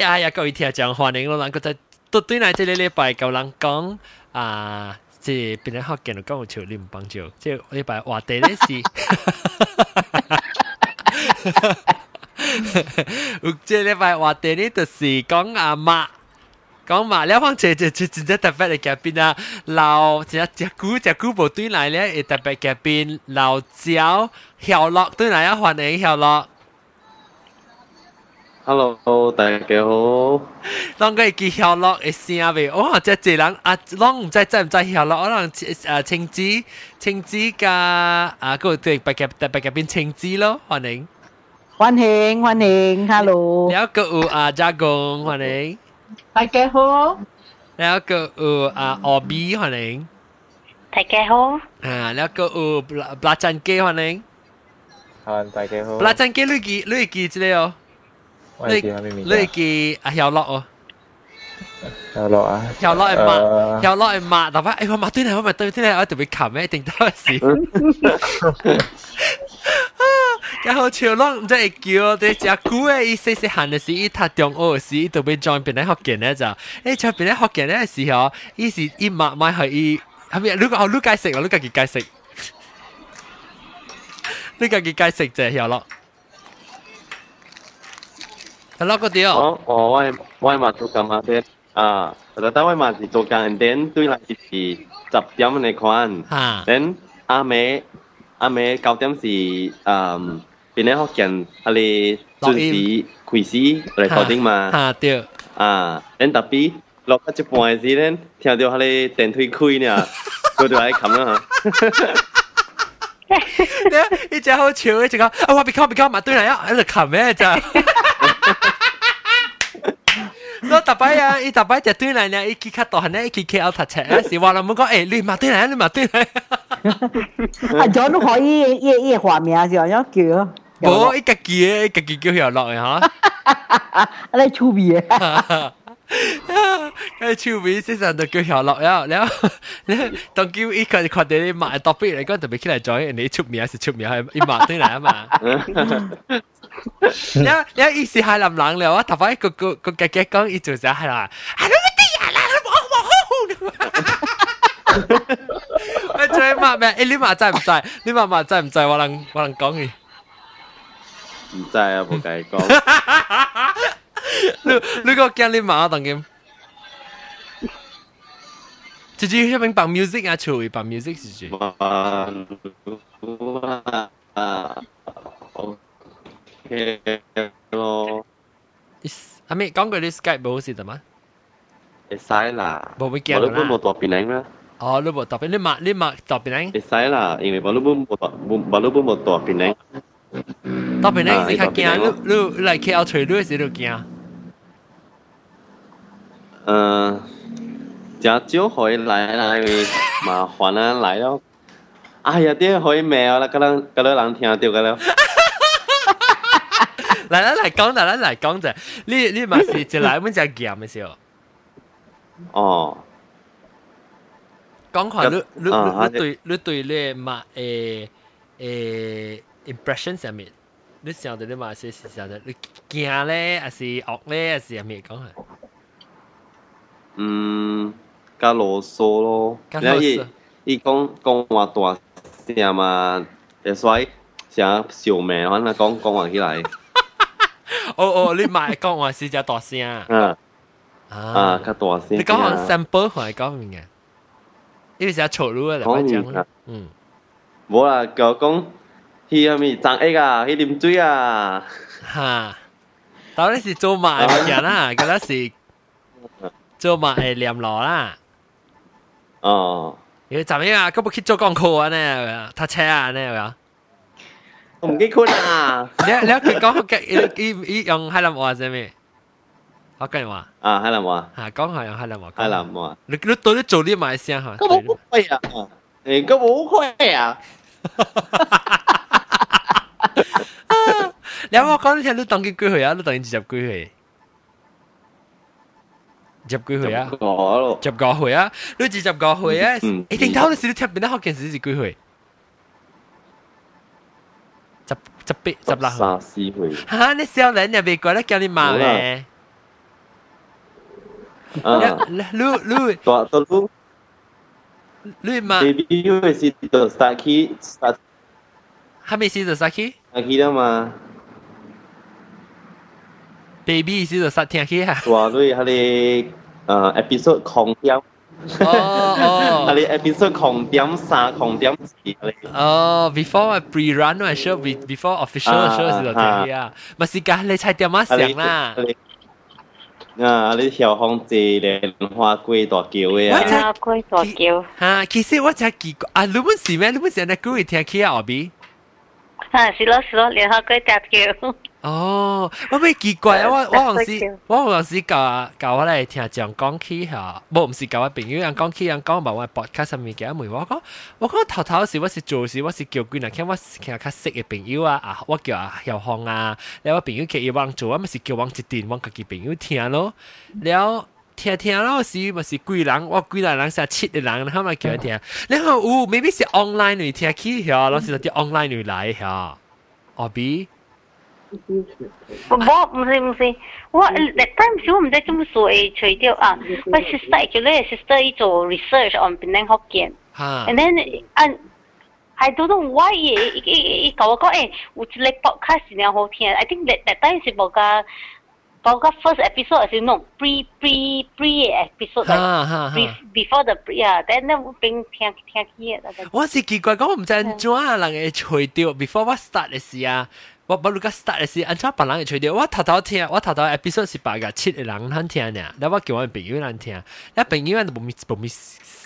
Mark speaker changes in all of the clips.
Speaker 1: 呀呀，各位听众欢迎我，人个在都对嚟这个礼拜够人讲啊，即系边啲学见到讲有潮，你唔帮助，即系礼拜话题咧是。有即礼拜话题咧，就是讲阿妈。讲嘛，了方这这这真正特别嘅嘉宾啊，老只只股只股部对嚟咧，会特别嘉宾老赵晓乐对嚟啊，欢迎晓乐。
Speaker 2: Hello，大家好。
Speaker 1: 啷个记晓乐一声未？哇，这几人啊，啷唔知知唔知晓乐？我能诶青子青子加啊，个对白夹白夹边青子咯，欢迎
Speaker 3: 欢迎欢迎，Hello。
Speaker 1: 有个有啊，加工欢迎，
Speaker 3: 大家好。
Speaker 1: 有个有啊，俄比欢迎，
Speaker 4: 大家好。
Speaker 1: 啊，有个有布拉布拉赞基欢迎，
Speaker 2: 啊，大家好。
Speaker 1: 布拉赞基，你记你记住了。
Speaker 2: 你
Speaker 1: 你记阿晓乐哦。
Speaker 2: 晓乐啊。
Speaker 1: 晓乐系骂，晓乐系骂，但系诶我骂对嚟，我骂对对嚟，我特别冚咩，一定当时。然后潮浪唔知系叫啲只股诶，伊细细汉嘅时，伊读中学时，伊就被 join 边啲学见咧就，诶在边啲学见咧嘅时候，伊是伊骂骂系伊，系咪？你讲你解释啊？你家己解释，你家己解释就系晓 乐。系咯，嗰啲
Speaker 2: 哦。哦，我系我系嘛做紧嘛先啊，但系我嘛是做紧点对嚟是十点嚟看，
Speaker 1: 吓，
Speaker 2: 等阿妹阿妹九点是诶边啲学见阿你准时开始嚟确定嘛，
Speaker 1: 吓对，
Speaker 2: 啊，等特别落一只半嘅时咧，听到佢哋电梯开呢，佢就喺冚啦
Speaker 1: 吓。你只好笑，你只讲啊，我别讲别讲，嘛对嚟啊，喺度冚咩咋？ 所以特摆啊，伊特摆就对嚟呢，伊去卡大汉呢，伊去 KL 读册啊，是话啦，冇讲诶，你嘛对嚟，你嘛对嚟。
Speaker 3: 啊，咗都可以嘢嘢画名是吧？要叫。
Speaker 1: 冇，伊家己嘅，伊家己叫晓乐嘅吓。
Speaker 3: 你趣味嘅。
Speaker 1: 诶趣味先生就叫晓乐了，了，当叫伊佢佢哋买 topic 嚟讲，特别起来 join，你出名是出名，系伊买对嚟啊嘛。 你你意思系林冷了啊？头先个个个姐姐讲，伊做啥系啦？啊，你乜啲啊？啦，我我好。我最骂咩？诶，你骂在唔在？你骂骂在唔在？我能我能讲你。
Speaker 2: 唔知啊，冇计讲。
Speaker 1: 你你个惊你骂我当剑？直接去边放 music 啊？处放 music 是住。
Speaker 2: 啊 ，OK 咯。
Speaker 1: 阿妹讲句你 Skype 冇事得吗？
Speaker 2: 会使啦。
Speaker 1: 冇会惊啦。
Speaker 2: 我都冇大变领啦。
Speaker 1: 哦，你冇大变，你抹你抹大变领。
Speaker 2: 会使啦，因为我都冇冇大冇我都冇大变领。
Speaker 1: 大变领你较惊，你你嚟 KL 除你时都惊。
Speaker 2: 嗯，真少可以来啦，因为麻烦啊来咯。哎呀，啲可以咩啦？嗰啲嗰啲人听到㗎啦。
Speaker 1: 嚟嚟嚟讲，嚟嚟嚟讲就，你你咪是就嚟本就咸嘅时候。
Speaker 2: 哦。
Speaker 1: 讲下你你你对你对你嘛诶诶 impression 上面，你想到你嘛是是想到你惊咧，还是恶咧，还是系咩讲下？
Speaker 2: 嗯，加啰嗦咯。因为伊讲讲话大声嘛，会使成笑命，可能讲讲话起来。
Speaker 1: 哦哦，你買講話是只大聲。
Speaker 2: 啊啊，較大聲。
Speaker 1: 你講下 sample 係講明嘅，因為成日嘈嚕啊，嚟講。嗯。
Speaker 2: 冇啦，就講佢係咪長 A 啊？佢啉水啊？
Speaker 1: 嚇！到底是做馬嘅人啦，嗰陣是。做埋係念落啦。
Speaker 2: 哦。
Speaker 1: 你怎樣啊？咁冇去做廣告啊？呢？搭車啊？呢？
Speaker 2: 我唔记得啊。
Speaker 1: 你你佢讲嘅，伊伊用海南话系咩？我跟你话。
Speaker 2: 啊，海南话。
Speaker 1: 吓，讲系用海南话。
Speaker 2: 海南话。
Speaker 1: 你你到底做啲咩声吓？
Speaker 2: 咁冇会啊！诶，咁冇会啊！
Speaker 1: 你有冇讲你听你当几几岁啊？你当几十几岁？十几岁啊？十个岁啊？你至十个岁啊？一定偷你时你听边得学件事是几岁？ 十十八十六岁。
Speaker 2: 三四岁。
Speaker 1: 吓！你少年又未过得叫你妈咧？ 你你
Speaker 2: 大到你
Speaker 1: 你嘛
Speaker 2: baby 因为是到 start 起 start
Speaker 1: 还没试到 start 起
Speaker 2: start 起啦嘛。
Speaker 1: baby 是就实听起啊。
Speaker 2: 哇！你系你诶 episode 狂掉。
Speaker 1: 哦哦，
Speaker 2: 系你 episode 狂点三狂点四你。
Speaker 1: 哦，before pre run 嘅 show before official show 时就听起啊，咪是㗎，你猜点乜声啦？
Speaker 2: 啊！你小红字莲花龟大叫嘅
Speaker 4: 啊！莲花龟大叫。
Speaker 1: 吓，其实我真奇怪啊！你们是咩？你们是那句会听起啊？后边？
Speaker 4: 啊，是咯是咯，莲花龟大叫。
Speaker 1: 哦，我咩奇怪 啊，我 我往时我往时教教我来听讲讲起吓，无毋是教我朋友人讲起人讲，把我 podcast 上面讲问我讲，我讲头头时我是做事，我是叫鬼人，听我是较识嘅朋友啊，啊我叫啊游芳啊，你后朋友可以帮助，我咪是叫王一定帮家己朋友听咯，然听听咯时咪是鬼人，我鬼人人是七嘅人，他咪叫我听，然后有 maybe 是 online 嚟听起吓，老师就啲 online 嚟来吓，阿 B。
Speaker 4: 我唔是唔是，我那当时我唔知点数诶除掉啊，我 sister actually sister 伊做 research on Penang Hokkien， and then 啊，I don't know why 伊伊伊教我讲诶，有一个 podcast 真好听，I think that that time 是冇个。嗰个 first episode 系那种 pre pre pre episode pre before the pre 啊，但系我并听听起嘅。
Speaker 1: 我是奇怪，讲唔知点啊，人会除掉 before 我 start 嘅时啊。 我我如个 start 的时，按照别人也吹掉。我偷偷听，我偷偷 episode 是八个七个人难听的，那我叫我朋友难听，那朋友都不咪不咪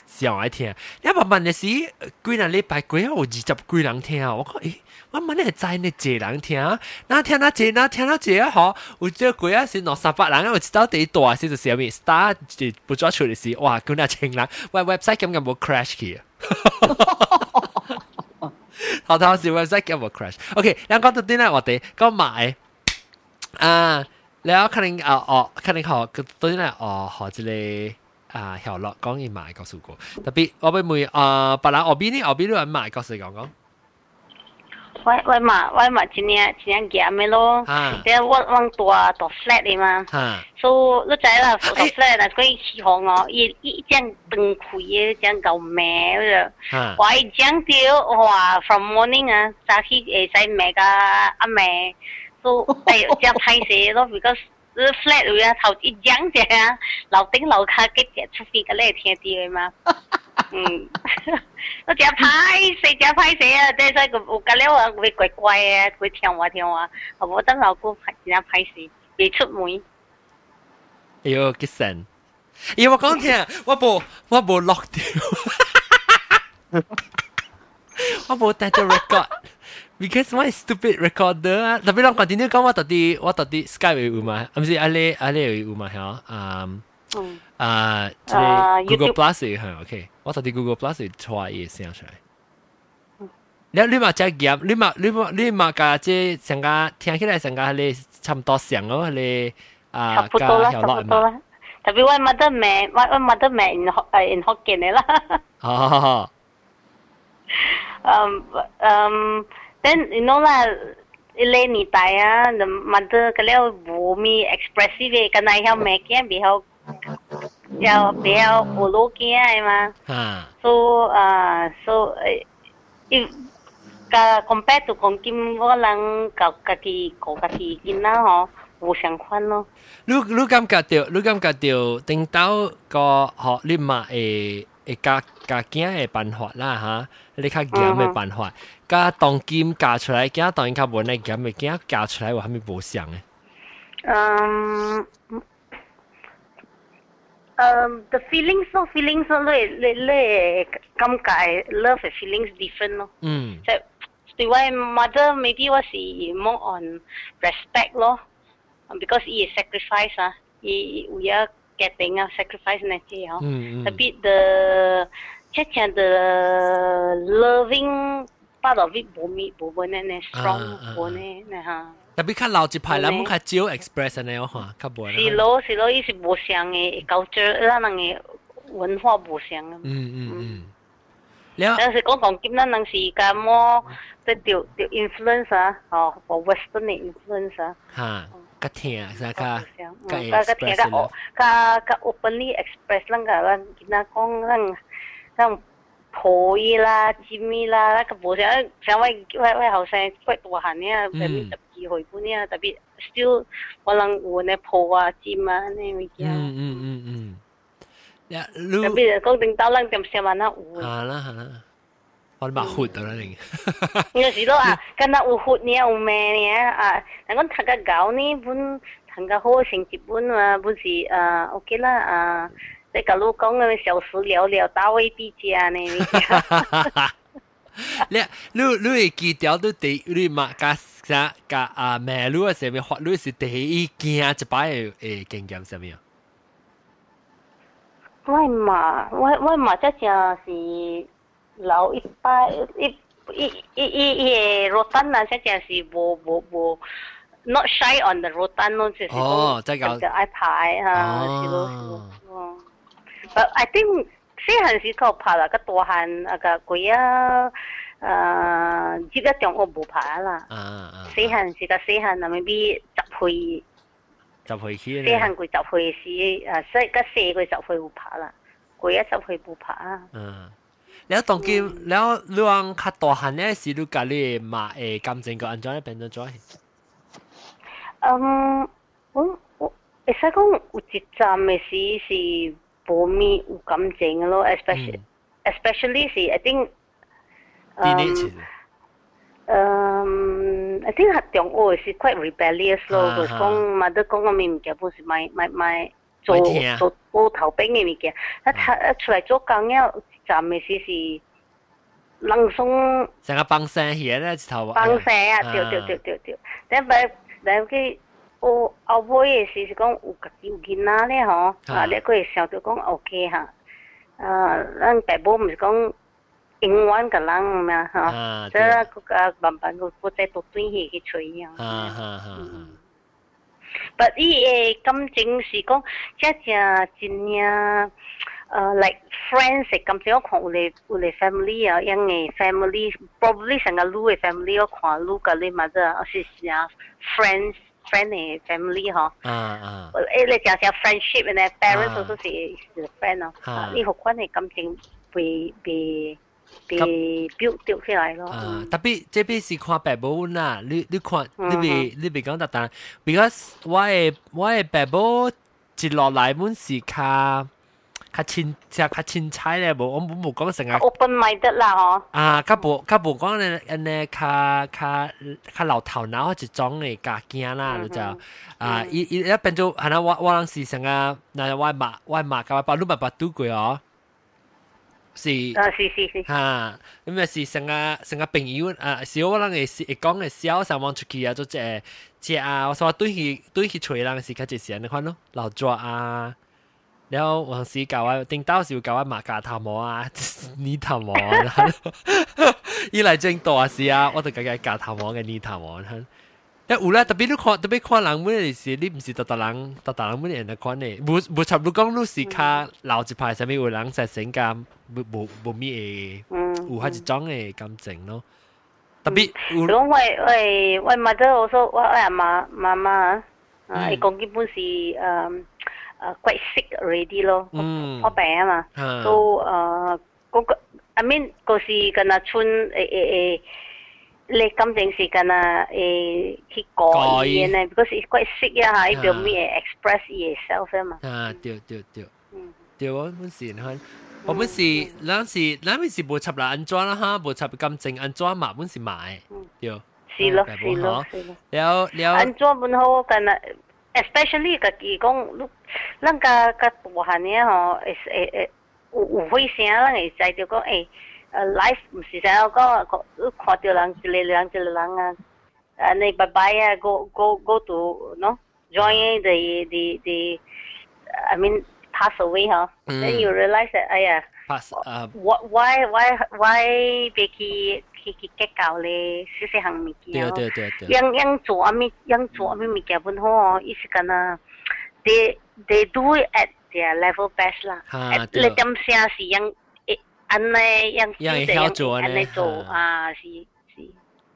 Speaker 1: 想爱听。那慢慢的是，几人礼拜几有二十几人听啊？我讲诶，我慢慢在那几人听，那听那几那听那几啊好，我这几啊是两三百人，我知道第一多是是啥物？start 不抓出的时哇，跟那情人，我 website 根本无 crash 去。偷偷笑，website 叫我 crash。OK，你講到啲咧，我哋講埋啊，然後可能啊哦，可能學到啲咧哦，學一個啊，曉樂講伊買告訴我，特別我俾每啊，別人我俾你，我俾你買告訴講講。
Speaker 4: 外外嘛外嘛今年今年夹没咯，别我往多多 flat 的嘛，所以你知啦，多 flat 那可以起红哦，一一张灯亏一张够美了，我一张掉哇，from morning 啊，早起会使买个阿美，所以哎张太细咯，because flat 有啊，头一张的啊，楼顶老卡给点出飞个那天的嘛。嗯，我只歹势，只歹势啊！即系个有隔了啊，会怪怪啊，会听话听话，我等老公真系歹势，未出门。
Speaker 1: 哎呦，几神！哎，我讲听，我冇我冇落掉，我冇带咗 record。because my stupid recorder 啊，特别啷 continue 讲我到底我到底 Skype 会有嘛？唔是阿你阿你会有嘛？吓，嗯。 啊，即系 Google Plus 系 OK，我睇啲 Google Plus 错嘢声出嚟。你你嘛只夹，你嘛你嘛你嘛架即成个听起来成个你差唔多上咯，你啊
Speaker 4: 差不多啦，差不多啦。特别我 mother 名，我我 mother 名 in 诶 in Hokkien 嚟啦。
Speaker 1: 哦。
Speaker 4: 嗯嗯，then you know 啦。ile ni tai ah the mother kalau bumi expressive eh kana hiao me kia bi hiao 又比 较我老惊系嘛，所啊所诶，个 compare to 讲金我人教家己教家己囡仔嗬，无相款咯。
Speaker 1: 你你感觉到你感觉到顶到个学你嘛会会教教囝嘅办法啦吓，你较严嘅办法，加当金教出来，囝当然较无呢严嘅囝教出来话系咪无相嘅？
Speaker 4: 嗯。 um, the feelings no feelings no le le le come kai love feelings different
Speaker 1: no.
Speaker 4: Mm. So, the why mother maybe was he more on respect lo, because he is sacrifice ah, he we are getting a sacrifice na year. Ah.
Speaker 1: Mm. Hmm.
Speaker 4: A bit the just the, the loving part of it, bo me bo strong bo ne ah, ah, ha.
Speaker 1: 特别较老一派，咱们较少 express 呢个话，较无。
Speaker 4: 是咯是咯，伊是无相嘅 culture，咱人嘅文化无相啊。
Speaker 1: 嗯嗯嗯。
Speaker 4: 了。有时讲讲金咱人是咁么，即系条条 influence 啊，哦，或 western 嘅 influence 啊。
Speaker 1: 吓。 较听，啥较
Speaker 4: 较较听较较较 openly express 咱个咱囡仔讲咱咱 抱伊啦、尖伊啦，那个无像像我我我后生quite 大汉呢，特别十几岁半呢，特别 still 可能有呢抱啊、尖啊呢物件。
Speaker 1: 嗯嗯嗯嗯。
Speaker 4: 呀，特别讲定到咱点些万那有。
Speaker 1: 系啦系啦。我嘛活到啦，你。
Speaker 4: 有时都啊，跟那有活呢，有命呢啊，但讲读个高呢，本读个好成绩本啊，本是啊 OK 啦啊， 即个老讲嘅小时了了，大位比家呢。
Speaker 1: 你你你会记掉都第你嘛加啥加啊马路啊上面法律是第一件一摆诶经验上面。
Speaker 4: 我嘛我我嘛即系是。老一百一一一一一 rotan 啊，即系是无无无 not shy on the rotan 咯，就是
Speaker 1: 哦，即系
Speaker 4: 个 iPad 啊，是咯是咯，哦。 But I think 细汉时候拍啦，个大汉啊个鬼啊，诶，依家中学冇拍啦。啊啊。细汉时个细汉啊，maybe 十岁。
Speaker 1: 十岁起。
Speaker 4: 细汉佢十岁时，诶，细个细佢十岁冇拍啦，鬼啊十岁冇拍啊。嗯。
Speaker 1: แล้วตรงกี้แล้วเรื่องคัดตัวหันเนี่ยสิลูกกะเลยมาเอกำจริงก็อันจ้อยเป็นจ้อย
Speaker 4: อืม我我会使讲有一站的是是 无咪有感情咯，especially especially 是 I think 嗯，I think 中学是 quite rebellious 咯，就是讲嘛都讲个物件本是买买买做做做头兵嘅物件，一出一出嚟做工了。站嘅时是冷松，
Speaker 1: 成个放声嘢咧，一头
Speaker 4: 放声啊，对对对对对，但系但佢 我后尾嘅事是讲有家己有囡仔咧嗬，啊，你佢会想到讲 OK 吓，啊，咱爸母唔是讲永远个人咩吓，即系嗰个慢慢个个再多转去去吹啊，啊啊啊！不，伊诶感情是讲真正真正。uh, like friends 系咁样看有嚟有嚟 family 啊，因为 family probably 成个 lu 嘅 family 我看 lu 嘅你嘛，即系是啊 friends friend 嘅 family 嗬。啊啊。诶，你讲讲 friendship 咧，parents 都是是 friend 咯。啊。呢个关系感情被被被 build 掉起来咯。
Speaker 1: 啊，特别这边是看爸母啦，你你看你别你别讲特单，because 我嘅我嘅爸母接落来本是靠。 较清即系较清彩咧，无我冇冇讲成日
Speaker 4: open minded 啦，嗬。
Speaker 1: 啊，较无较无讲咧，安尼较较较老头脑一种嘅家境啦，就啊，伊伊一变做系啦，我我当时成个嗱我妈我妈甲我爸都爸爸拄过哦。是
Speaker 4: 啊，是是是
Speaker 1: 吓，咁啊是成个成个朋友啊，是我人嘅是讲嘅小上网出去啊，做只只啊，我话对佢对佢吹人是较只时你看咯，老抓啊。 然後往時教我，頂到時教我馬甲頭毛啊，呢頭毛啊，伊來正大事啊，我就家家教頭毛嘅呢頭毛。一有啦，特别你看特別看人本是，你唔是特特人特特人本人嚟看呢，無無差不多講你是卡老一派，上面有人實性感，無無無咩嘅，有下一種嘅感情咯。特別有。
Speaker 4: 講我我我媽都我說我阿媽媽媽啊，伊講基本是誒。诶 quite sick already 咯，破病啊嘛，都诶嗰个，I mean 嗰时跟阿村诶诶诶，你感情是跟阿诶去改嘢呢，because it's quite sick 啊吓，伊表咩 express yourself 啊嘛。
Speaker 1: 啊，对对对，对我本时看，我本时嗰时嗰阵时无插啦安装啦哈，无插感情安装嘛，本时买，对。
Speaker 4: 是咯是咯是咯。
Speaker 1: 了了。
Speaker 4: 安装本好跟阿。 especially 家己讲，咱甲甲大汉嘅吼，会会会有有会声，咱会知着讲，诶，诶，life 毋是啥讲，看到人一个人一个人啊，安尼拜拜啊，go go go to no join the the the I mean pass away 嗬，then you realize that 哎呀，
Speaker 1: pass
Speaker 4: 啊，why why why 别 去。去去结交咧，细细项物件。
Speaker 1: 对对对对。
Speaker 4: 样样做阿咪，样做阿咪物件本好哦，意思讲啊，they they do it at their level best 啦。啊，对。你点声是样诶，安尼样
Speaker 1: 样样做
Speaker 4: 安尼做啊，是是。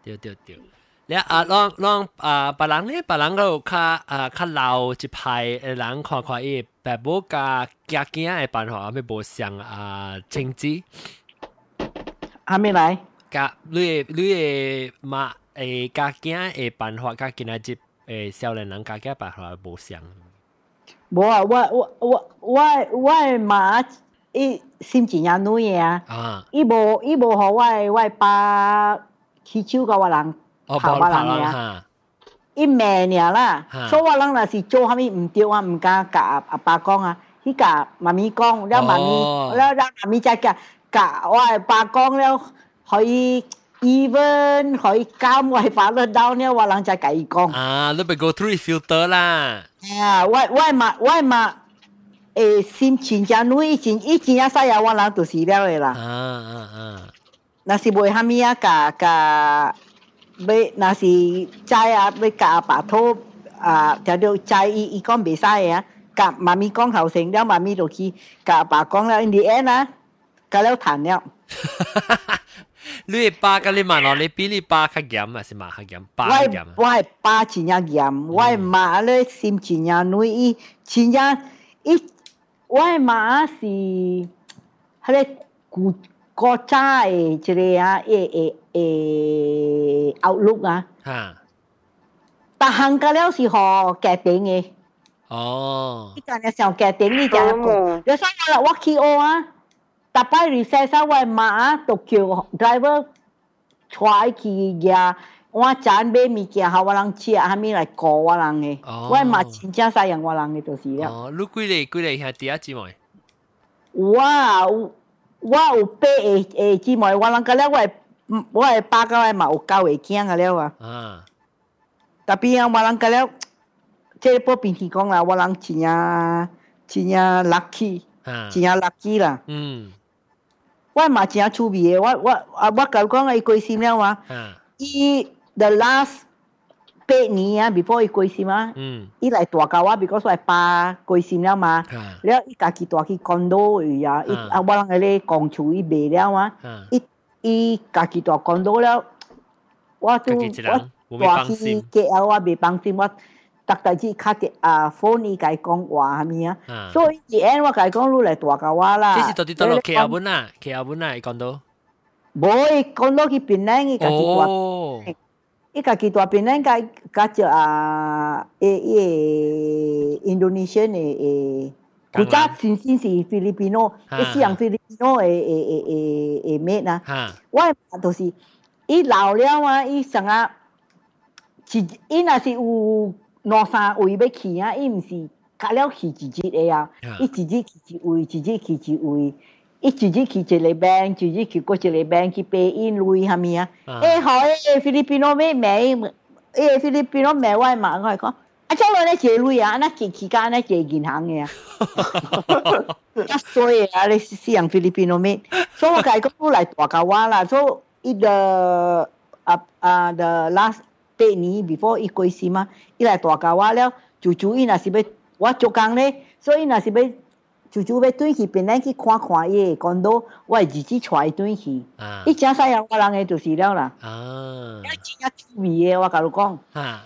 Speaker 1: 对对对。 你啊，让让啊，别人咧，别人嗰度较啊较老一派嘅人看看伊爸母甲家囝嘅办法，咩无像啊政治。
Speaker 3: 还没来。
Speaker 1: 甲你嘅你诶妈诶家境诶办法，甲今仔日诶少年人家境办法無像。
Speaker 3: 無啊，我我我我我媽伊心情也女啊，伊无伊无互我我爸起手甲我人。拍我人诶啊，伊罵爾啦，所以我人若是做啥物毋對啊，毋敢甲阿爸讲啊，去甲妈咪讲，了妈咪，了了妈咪再甲甲我阿爸讲了，可以 even 可以監我爸了到了，我人才甲伊講。
Speaker 1: 啊，你咪 go through filter 啦。
Speaker 3: 啊，我我嘛我嘛。誒，心情真女，以前以前啊，細啊，我人就是了嘅啦。啊啊啊！那是袂蝦米啊，甲甲。要那是斋啊，要甲阿爸討啊，條條齋伊伊講袂使啊，甲媽咪講後生了，媽咪就去甲阿爸講了，in the end 啊，甲了谈了。
Speaker 1: 你爸甲你妈咯，你比你爸较严啊，是嘛较严？爸
Speaker 3: 较严。我系爸真正严，我系妈咧心真正女，伊真正伊我系妈是迄个古。国家诶即个啊，诶诶诶 outlook 啊，吓，但行嘅了是何家庭嘅，哦，呢间嘅时候家庭呢就个，有时我我去学啊， 特别 research 我妈啊，都叫 driver 带去呀，我赚买物件，后我人吃，下面来过我人嘅，我妈真正使用我人嘅就是了。
Speaker 1: 哦，你几个几个兄弟啊姊妹？
Speaker 3: 哇！我有八个诶姊妹，我人个了，我系我系八个系嘛有九个囝个了啊。啊。特别啊，我人个了，即系波边去讲啦，我人真正真正 lucky，真正 lucky 啦。嗯。 我嘛真正趣味嘅，我我啊我甲讲伊關心了啊。伊 the last 八年啊，before 伊過身嘛，伊来大教我，because 我爸過身了嘛，了伊家己大去 condo 去啊，伊啊我人个咧公厝伊卖了嘛，伊伊家己大 condo 了，我都我大去 KL 我未放心，我逐代志卡嘅啊 phone 伊甲伊講啊，所以伊 end 我甲伊講你來大教我啦。
Speaker 1: 這是到底到落 KL 本啊？KL 本啊？伊 condo？
Speaker 3: 冇，伊 condo 去檳城，伊家己大。伊家己大邊咧，甲甲只啊，誒誒，Indonesian 誒誒，佢家先先是菲律賓咯，伊是用菲律賓咯誒誒誒誒誒咩啊？我就是伊老了啊，伊成啊，是伊若是有两三位要去啊，伊毋是甲了去自己诶啊，伊自己去一位，自己去一位。伊自己去一个 bank，自己去过一个 bank 去 pay in 类下面啊。诶好诶，菲律宾佬咩咩，诶菲律宾佬咩话嘛，我系讲，啊将来咧借类啊，那期期间咧借银行嘅啊。啊所以啊，你试用菲律宾佬咩？所以我讲讲来大家话啦，所以伊个啊啊 the last 八年 before 伊過世嘛，伊来大家話了，就就伊若是要我做工咧，所以若是要。就就要转去邊咧去看看伊個講到我係自己帶轉去，伊真使人我人诶就是了啦。啊，真正趣味嘅我甲你讲。啊，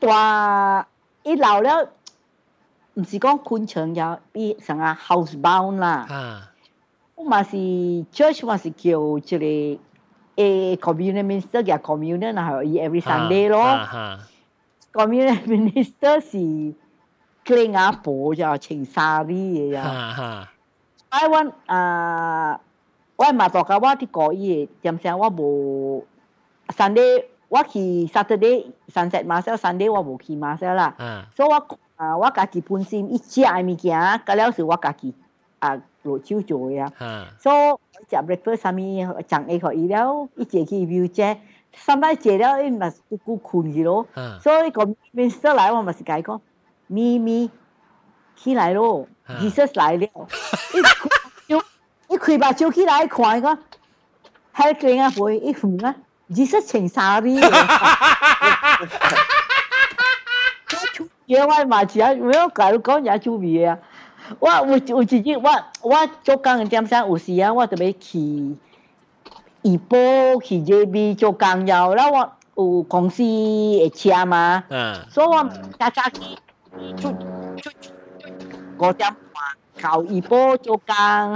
Speaker 3: 大伊老了，毋是讲昆蟲呀，伊成啊 housebound 啦。啊，我嘛是 church 嘛是叫即個 诶 community minister 嘅 community 然后伊 every Sunday 咯。community minister 是。新加坡就穿沙啲嘢呀。台湾啊，我嘛大家我啲讲嘢，点声我无 Sunday 我去 Saturday sunset 马sel，Sunday 我无去马 sel 啦。所以我啊，我家己本身一食嘅物件，嗰了是我家己啊 落手做嘅啊。所以食 breakfast 啥物，chẳng 会可以了，一节去 view 啫。三摆节了，伊咪顾困去咯。所以个面色来，我咪是解讲。咪咪起来咯，Jesus 来了，一开一开把手起来看个，喺镜啊背一扶啊，Jesus 穿衫啲，嘢我嘛是啊，我教你讲嘢做咩啊？ 我有有自己我我做工點上有时啊，我特别去怡保去 JB 做工要，然后我。有公司的车嘛，嗯所以我早早起出出五点半到一波做工，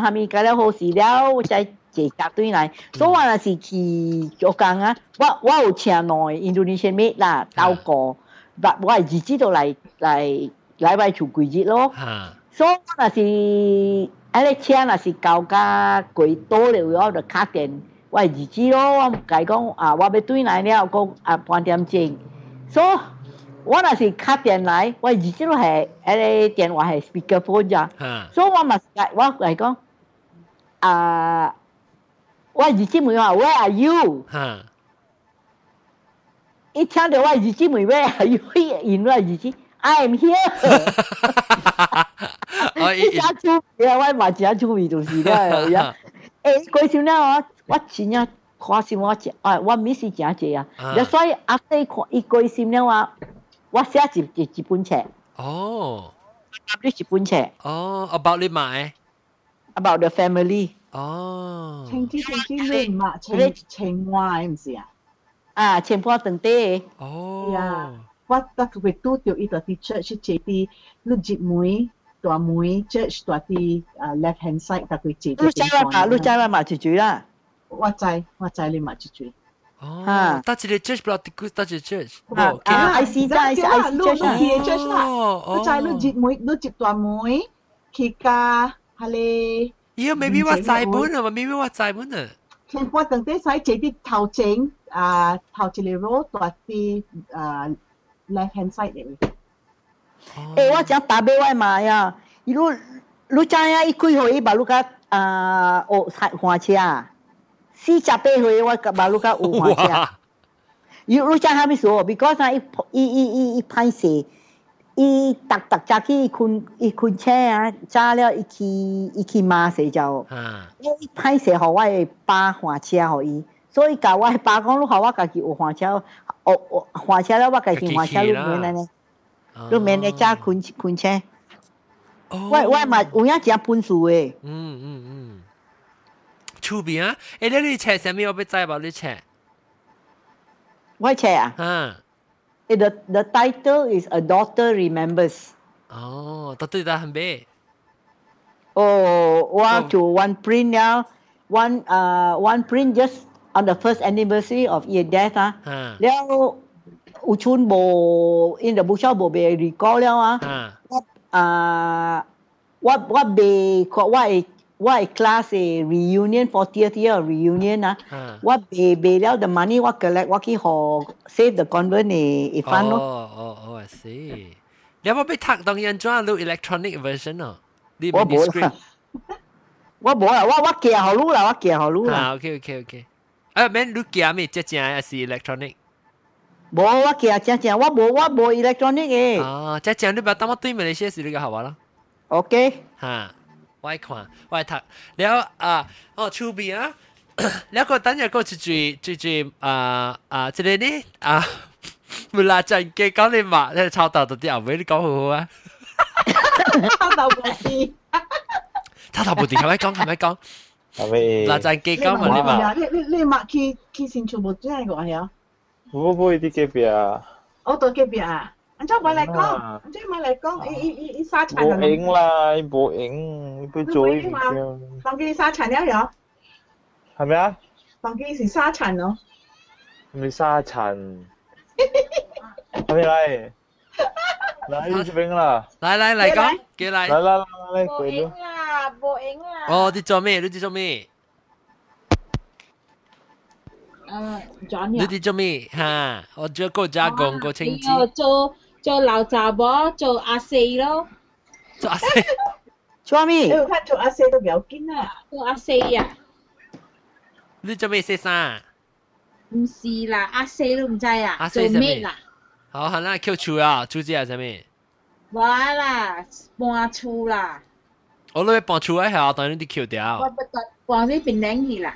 Speaker 3: 下面搞了好事了，再坐车队来。所以我若是去做工啊，我我有請兩個印度尼西妹啦，鬥過，但我係日子都来来来外做幾日咯。所以我若是诶，你车若是交加几多了，我就卡电。我儿子咯，我甲伊讲啊，我要对来了，讲啊半点钟，所以我若是卡电来，我儿子都系迄个电话系 speakerphone 咋，所以我嘛我嚟讲啊，我儿子问我 Where are you？一听到我儿子问 Where are you？因我儿子 I am here。一下出名，我嘛真出名就是啦，诶，过少了哦。我真正看心我食，啊，我咪是真济啊！啊所以阿弟看伊关心了我，我写一一一本册。
Speaker 1: 哦。
Speaker 3: 你一本册。
Speaker 1: 哦，about 你买。
Speaker 3: about the family。
Speaker 1: 哦。
Speaker 5: 青枝青枝你唔嘛青青蛙唔是啊？
Speaker 3: 啊，青花等地。
Speaker 1: 哦。
Speaker 5: phát các việc tu tiểu ít tòa thì church chế đi lúc dịp muối tòa muối church tòa thì left hand side các
Speaker 3: việc chế đi lúc trái mà lúc trái mà chỉ chú
Speaker 5: là hoa trái hoa trái lên mà chỉ
Speaker 1: chú Oh, touch the church, but the good touch chỉ church.
Speaker 3: Ah, okay. ah, I see that. I see, I
Speaker 5: see dạ, church. Dạ, ah. Yeah, dạ, church lah. Oh, oh. Lu jip mui, lu jip tua
Speaker 1: mui, kika, hale. Yeah, maybe what sai bun, or maybe what sai bun.
Speaker 5: Can qua tang te sai chế đi thao chén, à, thao chế le rô, tua ti, à, left hand side 嚟。
Speaker 3: 誒，我講打俾我媽呀，如你知影伊開會伊把你個啊學換車啊。四十八歲我甲馬路甲有看車。you 你知蝦米數？because 啊，伊伊伊伊伊歹勢，伊逐逐早起伊困伊困車啊，早了伊去伊去罵死就，因為伊歹勢，互我誒爸換車互伊，所以甲我誒爸講，你互我家己有換车，学换车了我家己换车，你免安尼，你免咧早困困车。我我嘛有影真本事诶。
Speaker 1: 嗯嗯嗯。出边啊？诶，你车上面我俾载吧？你车？
Speaker 3: 我车啊？
Speaker 1: 嗯。
Speaker 3: The the title is A Daughter Remembers。
Speaker 1: 哦，到底系咩？
Speaker 3: 哦，我做 one print 了，one 呃 one print just on the first anniversary of your death อะแล้วอุชุนโบ in the bushel โบเบรี
Speaker 1: ก็
Speaker 3: แล้วอะอ่าว่าว่าเบว่าว่า class a reunion 40th year reunion นะว่าเบเบแล้ว the money ว่า collect ว่าที่หอ save the convent เอเอ
Speaker 1: ฟันเนาะอ๋ออ๋อ I see แล้วว่าไปถักตรงยันจ้าดู electronic version เนาะ
Speaker 3: ดีมินิสครีปว่าบอกว่าว่า
Speaker 1: เกีย
Speaker 3: ร์เขารู้ละว่าเกียร์เขารู้ละ
Speaker 1: โอเคโอเคโอเค 啊，免你夹咪，即正还是 electronic。
Speaker 3: 无我夹正正，我无我无 electronic 诶。
Speaker 1: 啊，即正你把当我对面那些是你个好玩咯。
Speaker 3: OK。
Speaker 1: 哈，我看，我读了啊，哦，出边啊，了个等下过去最最最啊啊，这里呢啊，不拉真嘅讲你嘛，你抄到到啲后尾你讲好好啊。
Speaker 5: 抄到唔掂，
Speaker 1: 抄到唔掂，係咪講？係咪講？
Speaker 2: 系咪？
Speaker 1: 拉阵嘅讲嘛你嘛？
Speaker 5: 你你你嘛去去先全部真系个系啊？
Speaker 2: 我唔会啲嘅边啊？
Speaker 5: 我到嘅边啊？anh cho mày lại con anh cho mày lại con ý ý ý sa chảnh
Speaker 2: bộ影啦bộ影佢做呢
Speaker 5: 啲当机沙尘了有
Speaker 2: 系咪啊？
Speaker 5: 当机是沙尘咯，
Speaker 2: 系咪沙尘？系咪嚟？嚟呢边啦！
Speaker 1: 嚟嚟嚟讲，几嚟？
Speaker 2: 嚟嚟 嚟，
Speaker 5: 播影啦，播影啦！
Speaker 1: 哦，你做咩？你做咩？
Speaker 5: 诶，转
Speaker 1: 你哋做咩？吓，我做个加工个清子。
Speaker 5: 做做老杂婆，做阿四咯。
Speaker 1: 做阿四。
Speaker 3: 做咩？
Speaker 5: 你睇做阿四都唔要紧啊！做阿四啊！
Speaker 1: 你做咩先生？
Speaker 5: 唔是啦，阿四都唔知啊。做咩啦？
Speaker 1: 好，系啦，Q 厝啊，厝子系啥物？
Speaker 5: 话啦，搬厝啦。
Speaker 1: 我都要搬厝喺下，当然啲 Q 掉。
Speaker 5: 我不得搬去槟城去啦。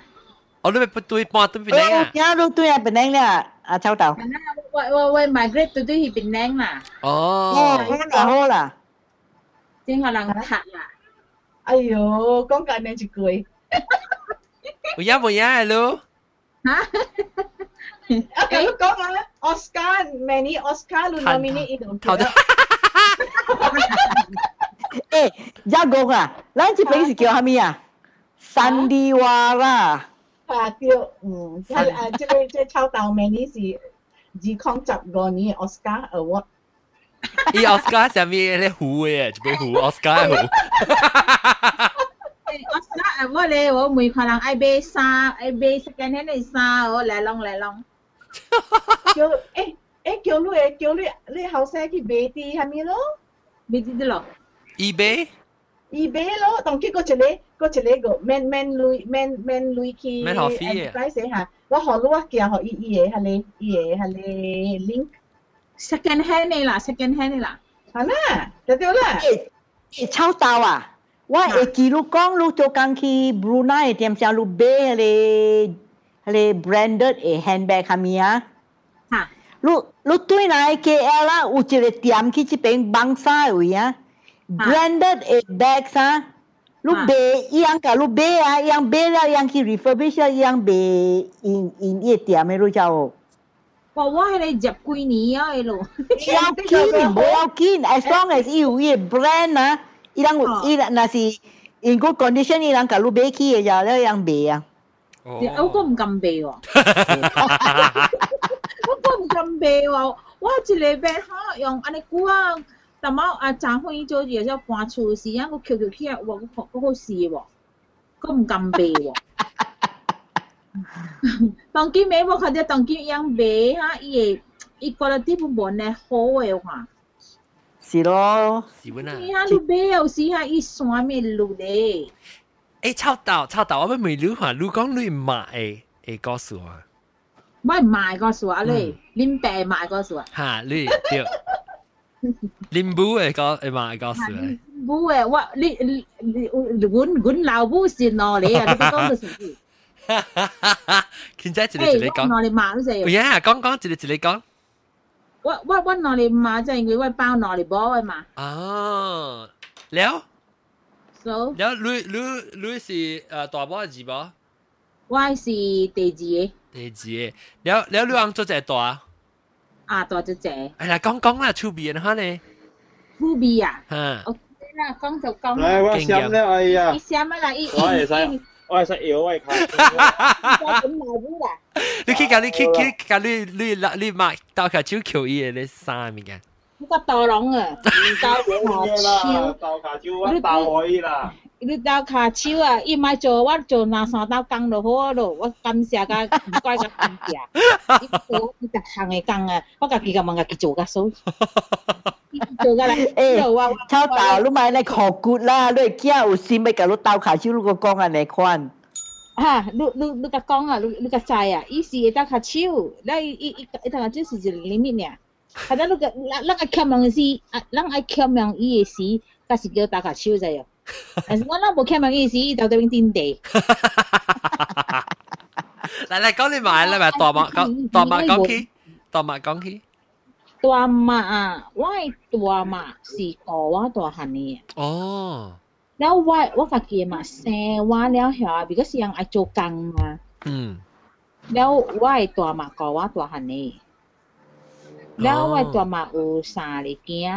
Speaker 1: 我都要不对搬对槟城啊。
Speaker 3: 而都对啊槟城啦，啊秋豆。
Speaker 5: 我我我 migrate 对对去槟城啦。
Speaker 1: 哦。
Speaker 3: 好啦好啦。
Speaker 5: 正可能拍啦。哎呦，讲紧你一句。
Speaker 1: 唔呀唔呀，咯。
Speaker 5: 吓？咁讲啊，Oscar，many Oscar 都 nominate 呢度。
Speaker 3: 诶，一讲啊，咱 这边是叫啥物啊？三迪瓦啦。
Speaker 5: 啊，对，嗯，啊，啊，这个这超豆名呢是二零十五年 Oscar Award。
Speaker 1: 伊 Oscar 上面咧虎嘅，一杯虎 Oscar 虎。
Speaker 5: Oscar Award 咧，我每可能爱买衫，爱买 second hand 嘅衫，我来弄来弄。叫诶诶，叫你诶，叫你你后生去买啲系咪咯？买啲啲咯。 eBay。eBay 咯，当结果一个。个一个个免免累免免累去，
Speaker 1: 免学费
Speaker 5: 啊！使下，我学你我叫学伊伊个，系你伊个系你 link second hand 嘅啦，second hand 嘅啦，系啦，就对啦。
Speaker 3: 诶，超到啊！我会记录讲，你做工去 Brunei 点上你买嗰个嗰个 branded 嘅 handbag 系咪啊？
Speaker 5: 吓！
Speaker 3: 你你对来 KL 啦，有一个店去这边帮晒位啊 ，branded 嘅 bags 啊。lu be yang ka lu be ah yang be lah yang ki refurbish lah yang be in in 一点的路叫。
Speaker 5: 哇！我系你入几年啊？路
Speaker 3: 要紧，唔要紧，as long as 有伊 brand 啊，伊人伊那是 in good condition，伊人甲你买起嘅就了样卖啊。
Speaker 5: 我个唔敢买喎，我个唔敢买喎，我一个买哈用安尼久啊。 但冇啊，赚开呢做嘢之后搬出时间，我翘翘起来，哇！我好好事喎，我唔敢买喎。当今买我看到当今样买哈，伊伊个了啲部门咧好嘅话。
Speaker 3: 是咯，
Speaker 1: 是喎呐。
Speaker 5: 你啊，你买有时哈，伊山面路咧。
Speaker 1: 诶，抄到抄到，我咪未聊下，你讲你买诶，诶告诉我。
Speaker 5: 唔系卖告诉我你，恁爸卖告诉我。
Speaker 1: 吓，你对。 恁母会告会嘛会告诉你。
Speaker 5: 母诶，我你你阮阮老母是哪里啊？你讲就是。哈哈哈！
Speaker 1: 哈，现在一日一日讲。
Speaker 5: 哪里骂你
Speaker 1: 谁？呀，讲讲一日一日讲。
Speaker 5: 我我我哪里骂，就因为我包哪里包的嘛。
Speaker 1: 哦，了。
Speaker 5: So。
Speaker 1: 了，你你你是呃大包还是二包？
Speaker 5: 我是第二个。
Speaker 1: 第二个，了了，你昂做在大。
Speaker 5: 啊，大只只。
Speaker 1: 哎呀，讲讲啦，出边哈呢？
Speaker 5: 出边啊？
Speaker 1: 吓。
Speaker 5: OK 啦，讲就讲。
Speaker 2: 来，我闪咧，哎呀。
Speaker 5: 你闪乜啦？
Speaker 2: 我系使，我系使摇，我系靠。
Speaker 5: 我咁耐啲啦。
Speaker 1: 你去教你去去教你你你买刀卡手扣伊嘅你衫物件。
Speaker 5: 呢个刀龙啊，刀卡手。
Speaker 2: 刀卡手我刀可以啦。
Speaker 5: 你刀卡手啊，伊买做我做两三刀工就好咯，我感谢甲唔怪甲感谢。伊做伊逐项嘅工啊，我家己甲问家己做甲数。做甲嚟，
Speaker 3: 诶，抄刀你买嚟学骨啦，你惊有心要甲你刀卡手，你个讲安尼款。
Speaker 5: 啊，你你你甲讲啊，你你甲知啊，伊是刀卡手，那伊伊伊伊刀卡手是一个 limit 尔。系啦，你个咱咱爱欠人时，啊，咱爱欠人伊嘅时，甲是叫刀卡手啫哟。 但是我那冇听明意思，就对边癫地。
Speaker 1: 嚟嚟讲你买啦，咪大麦讲大麦讲起，大麦讲起。
Speaker 5: 大麦啊，我大麦是个我大汉嘅。
Speaker 1: 哦。
Speaker 5: แล้วว่าว่าฝากเกียมาแซว่าแล้วเหรอบิก็เสียงไอโจกังมา
Speaker 1: อืม
Speaker 5: แล้วว่าตัวมาก็ว่าตัวหันนี่แล้วว่าตัวมาอุสาลิเกีย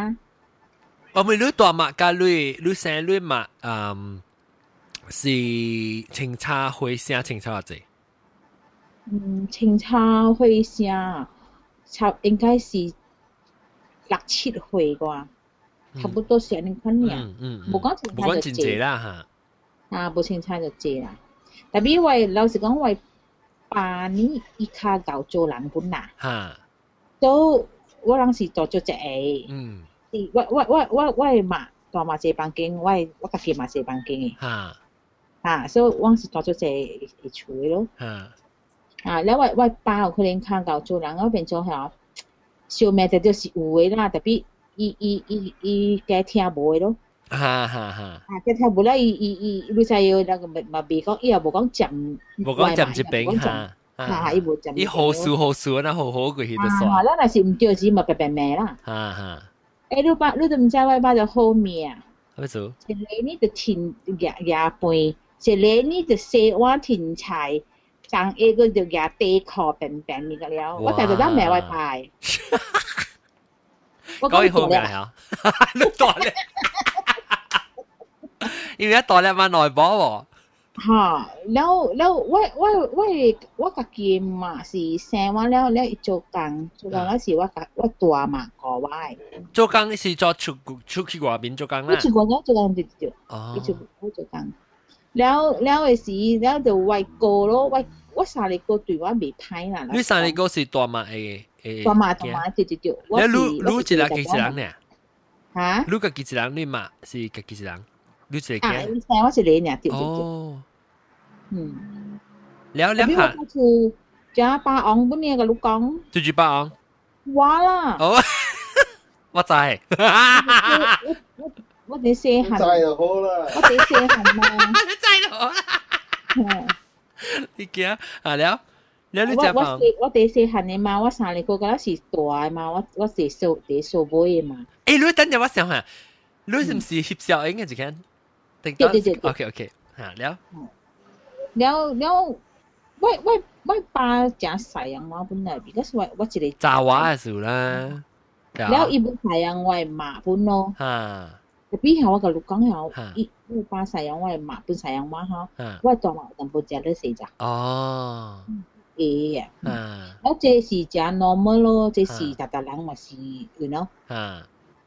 Speaker 1: 我咪你大麦甲你你生你麦，嗯，是清茶花声清茶偌济？
Speaker 5: 嗯，清茶花声差应该是六七岁啩，差不多是安尼款尔。
Speaker 1: 嗯嗯，
Speaker 5: 无讲清茶就
Speaker 1: 济啦
Speaker 5: 吓。啊，无清茶就济啦。特别我老实讲，我八年以下搞做人本啦。
Speaker 1: 吓。
Speaker 5: 都我当时做咗只诶。
Speaker 1: 嗯。
Speaker 5: 我我我我我系嘛，大嘛坐房间，我我家己嘛坐房间嘅。
Speaker 1: 哈
Speaker 5: 吓，所以我是大咗坐一厝咯。
Speaker 1: 哈
Speaker 5: 啊，然外我我爸可能看到做人，我变咗吓，小妹仔就是有嘅啦，特别伊伊伊伊家听无嘅咯。
Speaker 1: 哈哈哈！
Speaker 5: 啊，佢听无啦，伊伊伊，你知要那个咪咪未讲，伊又无讲浸，
Speaker 1: 无讲浸一边吓。
Speaker 5: 吓，伊无浸。
Speaker 1: 伊好熟好熟，那好好过去就算。
Speaker 5: 啊，那那是唔着急，咪白白咩啦。
Speaker 1: 吓哈。
Speaker 5: 诶，你把你都唔知我把就好面啊！
Speaker 1: 咩做？
Speaker 5: 一个呢就甜牙牙饭，一个呢就西碗甜菜， 争 A 嗰条嘢地壳平平嘅了，我第日都未会派。
Speaker 1: 我讲好嘅系，你代咧，因为一代咧买内保喎。
Speaker 5: はあ、然后，然后我我我我家己嘛是生我了了做工，做工我是我家我大嘛国外。
Speaker 1: 做工是做出出去外面做工啦。
Speaker 5: 出去外面做工对对对，哦，做我做工。了了的是了就外国咯，外我三日哥对我未歹啦。
Speaker 1: 你三日哥是大嘛诶
Speaker 5: 诶。大嘛大嘛
Speaker 1: 对对对，我是我是大嘛。
Speaker 5: 啊？
Speaker 1: 你家己一人，你嘛是家己一人，你一个。
Speaker 5: 啊，你生我一个
Speaker 1: 尔
Speaker 5: 对
Speaker 1: 对对。วแล้ว
Speaker 5: ผ่านคือจ้าปลาอองปุ่นเนี่ยกับลูกกอง
Speaker 1: จุจุปลาออง
Speaker 5: ว้าล่ะ
Speaker 1: โอ้ว่าใจ
Speaker 5: ว่าได้เซหัน
Speaker 2: ใจ就好啦
Speaker 5: ว่าได้เซหันมา
Speaker 1: ใจ就好啦你记啊啊แล้วแล้ว你
Speaker 5: จะฟังว่าได้เซหันเนี่ยมาว่าสาเลยก็ก็是ตัวมาว่าว่า是数ได้数杯嘛
Speaker 1: 诶你等阵我想下你是唔是翕相应该就看
Speaker 5: 对对对
Speaker 1: OK OK 吓แล้ว
Speaker 5: แล้วแล้ว 了了，我我我爸真晒人我本来，because 我我一个
Speaker 1: 查娃嘅時啦，
Speaker 5: 了伊要晒人我嘅馬本咯，
Speaker 1: 嚇，
Speaker 5: 比後我甲你講後，伊我爸晒人我嘅馬本晒人我吼，我做馬淡薄食咧死咋，
Speaker 1: 哦，
Speaker 5: 誒，我這是食 normal 咯，這是逐逐人嘛是，you know，
Speaker 1: 嚇，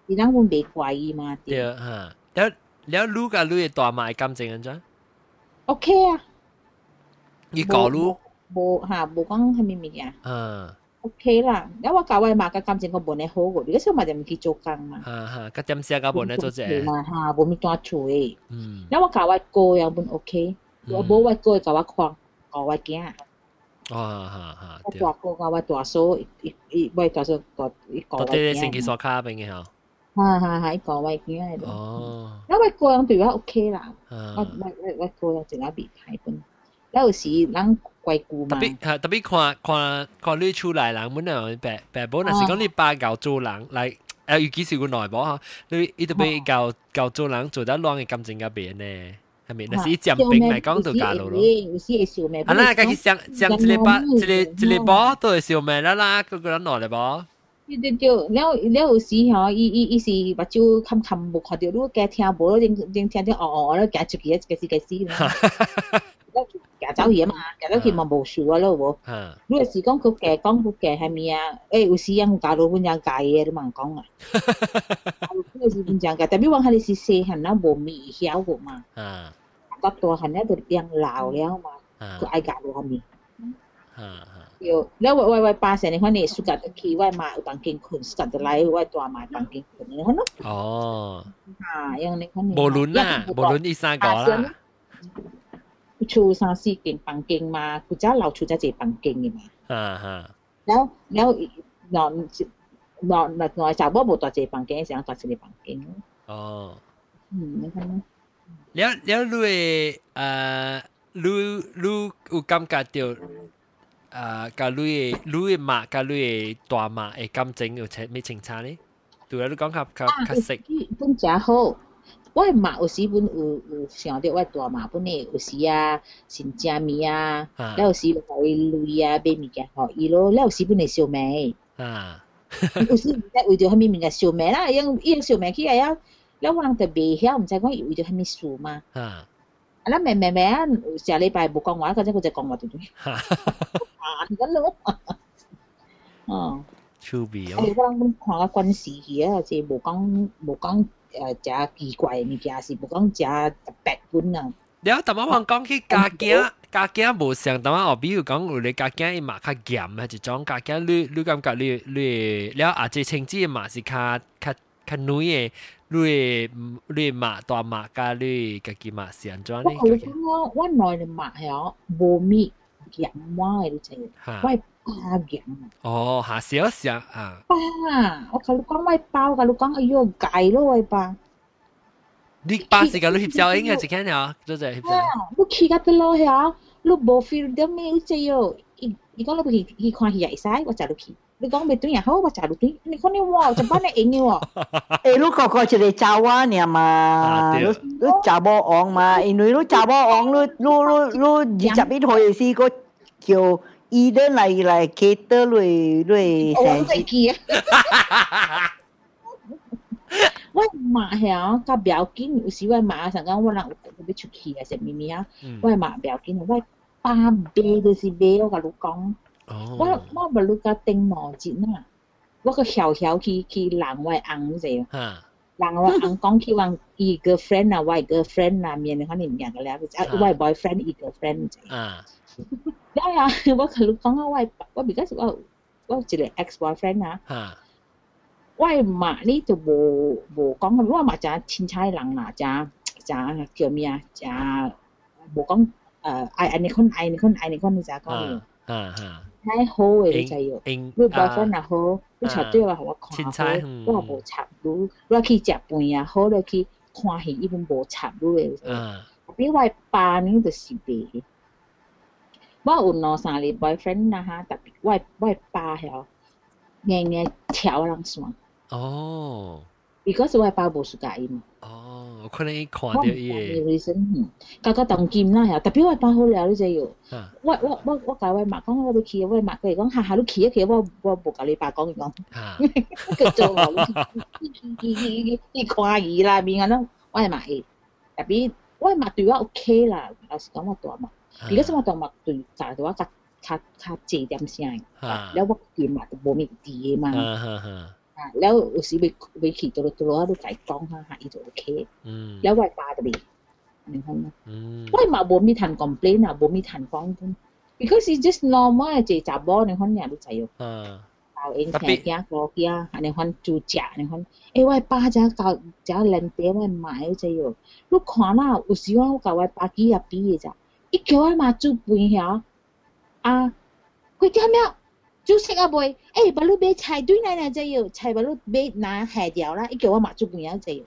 Speaker 5: 伊人阮袂怪伊嘛，
Speaker 1: 對，嚇，了了，你甲你嘅大媽感情安怎
Speaker 5: ？OK 啊。
Speaker 1: 伊教路
Speaker 5: 无吓无讲系咩物件。
Speaker 1: 啊。
Speaker 5: OK 啦，因为教位嘛个感情个本嚟好个，如果小嘛就唔去做工嘛。
Speaker 1: 吓吓，个点写个本嚟做啫。
Speaker 5: 嘛吓，冇咪多处诶。
Speaker 1: 嗯。
Speaker 5: 因为教位个样本 OK，我冇位个教位框，教位惊。
Speaker 1: 哦吓吓。
Speaker 5: 我大个教位大数，一一位大数个一个位惊。
Speaker 1: 到底星期所卡边嘅嗬？
Speaker 5: 吓吓吓，一个位惊喺度。
Speaker 1: 哦。
Speaker 5: 因为个样对我 OK 啦，我我我我个样净系别睇本。 有时人怪顾嘛。
Speaker 1: 特别系特别看看看你出来人，本来白白本来是讲你把教做人嚟，诶尤其是个内部吓，你一特别教教做人做得乱嘅感情嗰边呢。系咪？那是占兵嚟讲到假路咯。啊，那家己想想一个把一个一个波都系笑命啦啦，嗰个人来嚟波。
Speaker 5: 对对对，了了有时吼，伊伊伊是目睭冚冚无看到，如果加听无，你你听听哦哦，你加出去，一个是个 是。夹走嘢嘛，夹走佢咪无数啊咯喎。如果是讲佢夹讲佢夹系咩啊？诶，有时人搞到本样解嘅，你问讲啊。有时本样解，特别讲系你是细汉啦，无未晓个嘛。
Speaker 1: 啊。
Speaker 5: 个大汉咧就变老了嘛，佢爱搞到系咪？
Speaker 1: 啊。
Speaker 5: 有，แล้ววัยวัยป้าเสร็จในคนนี้สุกัดขี่วัยมาบางกินขุนสุกัดไล่วัยตัวมาบางกินขุนนี่เขาเนาะ
Speaker 1: อ๋อ
Speaker 5: อ่ายังในคนนี้
Speaker 1: โบลุนน่ะโบลุนอีสานก่อนละ
Speaker 5: 厝三四间房间嘛，佢家老厝只一房间嘅嘛。
Speaker 1: 啊哈。
Speaker 5: แล้วแล้วนอนนอนนอนจากบ่บ่ตัวเจ房间时候ตัว一个房间。
Speaker 1: 哦。
Speaker 5: 嗯，你看咯。
Speaker 1: แล้วแล้วลุยเอ่อลุลุ有感觉到啊，甲你你嘅马甲你嘅大马嘅感情有咩清差呢？对啊，你讲较较较识。
Speaker 5: 本真好。 我嘛有时本有有想着我大嘛本嚟有时啊先食面啊，了有時就互伊累啊买物件互伊咯，了有时本嚟燒賣。
Speaker 1: 啊，
Speaker 5: 有时毋知為着虾米物件烧麦啦，因伊燒賣起来啊，了我人就未曉，毋知講為着虾米事嘛。
Speaker 1: 啊，
Speaker 5: 啊，咱明明明啊，下礼拜無講話，嗰陣佢就講話對對。啊，咁咯。哦。
Speaker 1: 趣味
Speaker 5: 哦。我人看個關係去啊，即係無講無講。呃，食奇怪诶物件，是无讲食白粉啊。
Speaker 1: 你阿大妈讲讲起家姜，家姜无像大妈哦，比如讲有咧家姜伊嘛较咸啊，一种家姜你你感觉你你了阿只青诶嘛是较较较软诶。你你马大马加你家己嘛是安怎呢？
Speaker 5: 我我我内的马吼无咩。味咸话嘅你知，我。巴嘅。
Speaker 1: 哦，下少少啊。
Speaker 5: 巴，我同你讲喂包噶，你讲哎哟计咯喂巴。
Speaker 1: 你巴时间你翕照应该系几多？做就翕照。
Speaker 5: 你企得得咯呀，你冇 feel 到咩啫哟？伊伊讲你去去看戏系使，我就你去。 你讲未对也好，我就你对。你讲你哇，就班你应嘅喎。
Speaker 3: 诶，你个个一个查我呢嘛？你你查某王嘛？因为你查某王，你你你你二十一岁时个。 叫伊咧来来 cater 类类
Speaker 5: 成绩。我嘛遐甲不要紧，有时我嘛想讲我人有要出去啊，食咪咪啊，我嘛不要紧，我爸买就是买，我甲你讲， 我我无你甲顶毛巾啊，我个小小去去人我红者，人我红讲去往伊个 friend 啊，我个 friend 啊，面可能唔样个了，啊，我 boyfriend 伊个 friend 者，啊，呀呀，我甲你讲啊，我我 because 我我一个 ex boyfriend 啊。我嘛呢就无无讲，我嘛真凊彩人啦，真真叫咩啊？真无讲诶爱安尼款爱安尼款爱安尼款，你就讲啊啊！ 太好誒，你就要，你 boyfriend 又好，你插對我互我看好，我也無插你，我去食饭也好，你去看戲，伊本無插你誒。比外八呢就是袂，我有兩三個 boyfriend 啦哈，特别我我爸遐，硬硬跳人算。哦 ，because 我爸无暑假伊嘛。
Speaker 1: 哦，可能伊看到伊
Speaker 5: 嘅。reason，甲甲当金啦，特别我爸好了，你知有。我我我我甲我妈讲，我要去，我妈佢讲，哈哈，你去一去，我我无甲你爸讲讲。佢做我，伊伊伊看伊啦，面安咯，我系嘛伊，特别我妈对我 OK 啦，老实讲我大妈，because 我大妈对就对我较较较济点声，แล้ว我见嘛就冇咩啲嘛。 แ啊，然後有時未未去到到啊，都解講下下，伊就 OK。嗯。แล้ววัยปลาตัวดีอันนี้เขานะว่ามาบ่มีทัน complain อะบ่มีทันฟ้องทุน because it's just normal เจจับบ่ในห้องเนี่ยรู้ใจอยู่เอาเองแข่งยากรอกี้อันนี้ห้องจูจ่าในห้องเอ้วัยปลาจะกับจะเล่นเตี้ยมันหมายใจอยู่ลูกขอน่ะอุสิว่ากับวัยปลากี่อะปีจ้ะอีกแค่ว่มาจูปุ่นเหรออะคุยกันเนี่ย 就食啊袂，诶，把你买菜对奶奶就要，菜把你买拿下掉啦，伊叫我买做半样就要，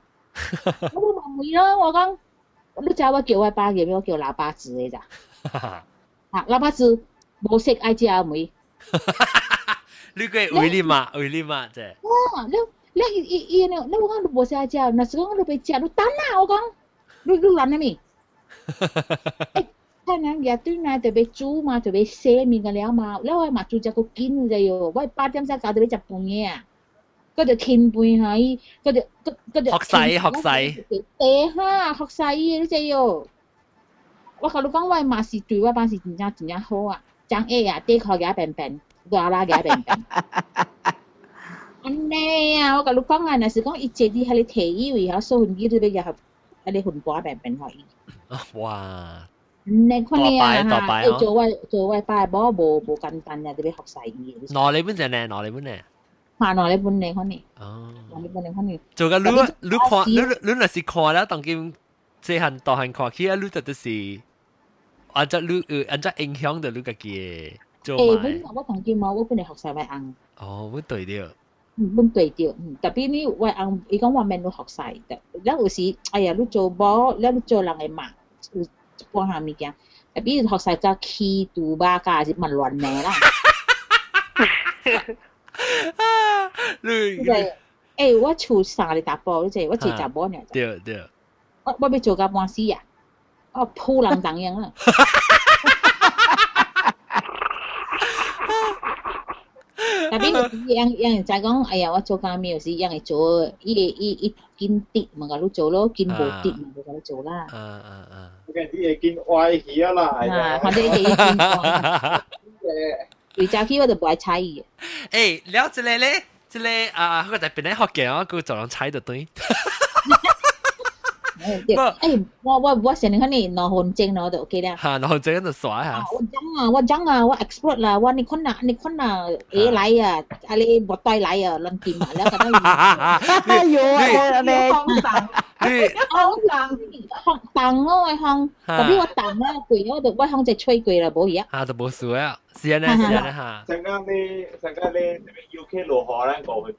Speaker 5: 我冇问佢咯，我讲，你知我叫我爸叫咩？我叫喇叭子嘅咋，啊，喇叭子冇食爱食梅，
Speaker 1: 你个为你嘛，为你嘛啫，
Speaker 5: 哇，你你伊伊你你我讲你冇食爱食，那时讲你俾食，你等啦，我讲，你你谂咩 太难也对呐，特别煮嘛，特别洗面个了嘛，了我嘛煮只个紧个哟，我八点三九特别食饭个啊，嗰就天半下伊，嗰就嗰嗰就
Speaker 1: 學曬學
Speaker 5: 曬，地下學曬伊個只哟。我甲你講，我嘛是對我班是真正真正好啊，張 A 啊，地殼也平平，熱啦也平平。安尼啊，我甲你講啊，若是講伊坐啲喺你提議位，我收銀機都俾入，喺你混瓜平平可以。哇！ 내 콘이
Speaker 1: 야.
Speaker 5: 하, 이 조와 조와 빠이 뭐뭐 간단냐 되게 학사 이. 너네 분이
Speaker 1: 네, 너네 분이 네. 아, 너네
Speaker 5: 분이 네, 콘 이. 어. 너네 분이 네, 콘 이. 저
Speaker 1: 가 루 루코 루루나 시 코라 당김 제한 더한 코 키야 루다듯 이. 안자 루 안자 인형의 루가기 에. 做埋。
Speaker 5: 誒，本我同佢冇，我本嚟學曬外硬。
Speaker 1: 哦，本對掉。
Speaker 5: 嗯，本對掉。嗯，特別呢外硬，伊講話咩都學曬，但有時哎呀，你做波，你做人嚟罵。帮下物件，诶，比如学晒个气度吧，加是问乱名啦。
Speaker 1: 你
Speaker 5: 诶，我厝三个大波，你知我自杂波呢？
Speaker 1: 对对。
Speaker 5: 我我要做个半死啊！我铺人当样啊 ！tapi yang yang 就系讲，哎呀，我做间庙时，yang 系做伊伊伊见跌嘛，个都做咯，见无跌嘛，个都做啦。啊啊啊！
Speaker 2: 嗰啲嘢见歪起啊啦，
Speaker 5: 啊，或者系见诶，回家去我就唔爱猜伊。
Speaker 1: 诶，了这个咧，这个啊，嗰个特别咧学嘅，我佢就能猜得对。
Speaker 5: 不過，誒，我我我成日喺你攞紅證攞就 OK 啦。
Speaker 1: 嚇，攞紅證就耍嚇。
Speaker 5: 我講啊，我講啊，我 export 啦，我你看啊，你看啊，誒嚟啊，啊你冇帶嚟啊，亂掂啊，你覺得？
Speaker 3: 哎呦，你
Speaker 5: 你當你當當當我咪當，特別我當咧，攰我就我當只吹攰啦，冇嘢。
Speaker 1: 啊，就冇事啊。是啊，是啊，
Speaker 2: 阵间你阵间你 UK 落河咧，过去。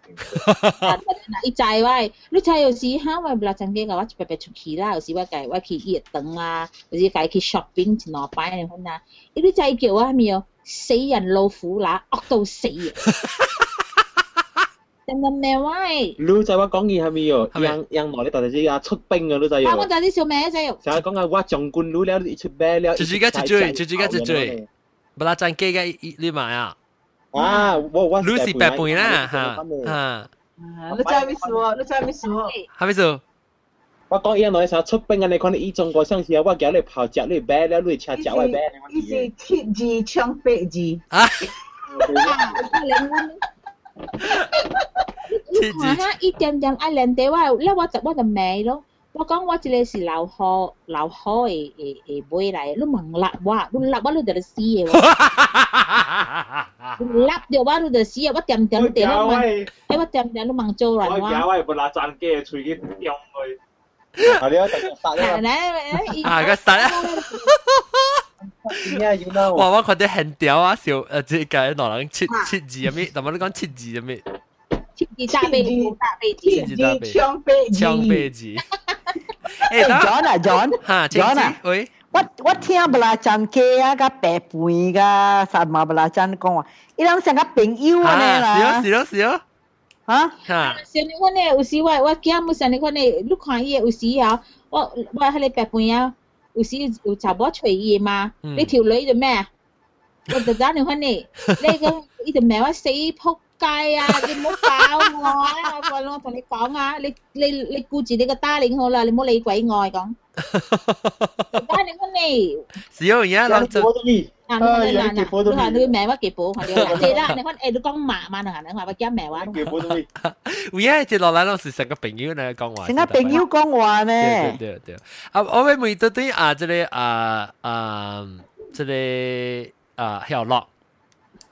Speaker 5: 伊知喂，你知有时哈，我不啦，阵间个我白白出去啦，有时我计我去热等啊，有时计去 shopping 一两摆你看啊，伊你知叫我咩哦？死人老虎乸，恶到死啊！真系咩喂？
Speaker 2: 你知我讲嘢系咪哦？让让内地大只啊出兵啊，你知
Speaker 5: 啊？我就啲小咩仔。
Speaker 2: 就系讲啊，我将军佬了，一出兵了。
Speaker 1: 就自己一追，就自己一追。 不拉真机嘅你买啊？
Speaker 6: 啊，我我
Speaker 1: Lucy 白半啦，吓
Speaker 5: 吓。你知咩事喎？你知咩事喎？
Speaker 1: 系咪事？
Speaker 6: 我讲嘢内时出兵啊！你看你依种个上次我叫你跑脚你啤了你车脚你啤。
Speaker 5: 伊是铁字枪八字。
Speaker 1: 啊！
Speaker 5: 你看一点点爱练地话，咧我就我就未咯。 我讲我一个是老好老好嘅嘅嘅妹嚟，你问立我，你立我你就死嘅喎。立掉我你就死啊！我点点地咯问，诶我点点都问做人
Speaker 6: 话。我搞系本来赚机，随机用佢。系你一杀
Speaker 1: 啊！啊个杀啊！哇！我觉得很屌啊！小诶，即系攞人切切字入面，同埋你讲切字入面。
Speaker 5: 切字大飞字，大飞字，
Speaker 1: 切字大飞，枪飞字，枪飞字。
Speaker 3: 诶，John 啊，John，
Speaker 1: 吓，John 啊，喂。
Speaker 3: 我我听不啦真嘅啊，个白饭个啥嘛不啦真讲话，伊人成个朋友啊
Speaker 1: 啦。是咯是咯是咯。
Speaker 3: 啊？
Speaker 1: 吓。
Speaker 5: 像你看呢，有时我我惊冇像你看呢，你看伊有时啊，我我喺你白饭啊，有时有查某随伊嘛，你条女做咩？我就打电话你，你个伊条命我死仆。 街啊！你唔好搞我啊！我我同你讲啊，你你你顾住你个 darling 好啦，你唔好理鬼爱讲。darling 你，
Speaker 1: 只有而家谂就。
Speaker 5: 啊，你你你你话你名话几宝，系你即系啦，你讲诶，你讲麻麻啊，你话乜嘢名话？
Speaker 6: 几宝都。
Speaker 1: 而家接落嚟嗰时成个朋友嚟讲话。
Speaker 3: 成个朋友讲话咩？
Speaker 1: 对对对。啊，我会每到对啊，即系啊啊，即系啊，晓乐。
Speaker 5: 啊，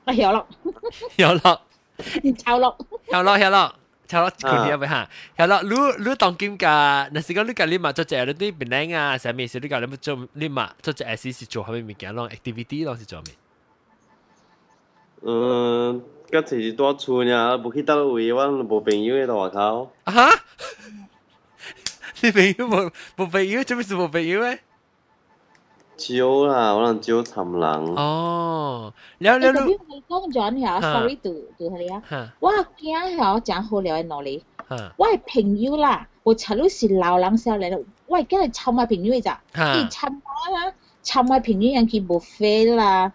Speaker 5: 晓乐。
Speaker 1: 晓乐。
Speaker 5: 抄落，
Speaker 1: 抄落，抄落，抄落，佢哋咪吓，抄落，你你当今个，那时讲你个你嘛做只你啲本来啊，上面是你个你做你嘛做只 S 是做下面物件咯，activity 咯是做咩？
Speaker 2: 嗯，嗰时多厝呢，冇去到位，我冇朋友喺度外口。
Speaker 1: 啊哈？你朋友冇冇朋友？做咩事冇朋友咧？
Speaker 2: chiếu là 可能招尋人。
Speaker 1: 哦，了了
Speaker 5: 了。你講咗嚇，sorry，杜杜係啊。我今日我講好了喺哪裡？我係朋友啦，我查到是老人少嚟咯。我而家係尋下朋友咋？你尋下啦，尋下朋友人佢冇飛啦。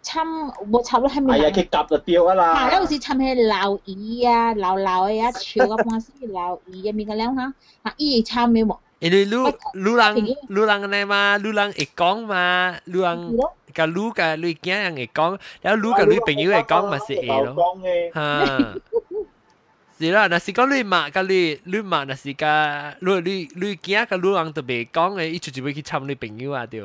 Speaker 5: 侵冇插咯，係咪？
Speaker 6: 係啊，佢夾就掉啊啦。
Speaker 5: 係啦，好似侵係鬧耳啊，鬧鬧啊，潮啊，半死鬧耳啊，面個靚嚇，嚇依嘢侵咩喎？
Speaker 1: 因为 lu lu lang lu lang 呢嘛，lu lang 会讲嘛，lu lang 个 lu 个女囝人会讲，然后 lu 个女朋友会讲嘛是会咯，吓。是啦，那是讲你妈个你你妈那是个你你你囝个 lu lang 都未讲嘅，伊就就要去参女朋友啊对。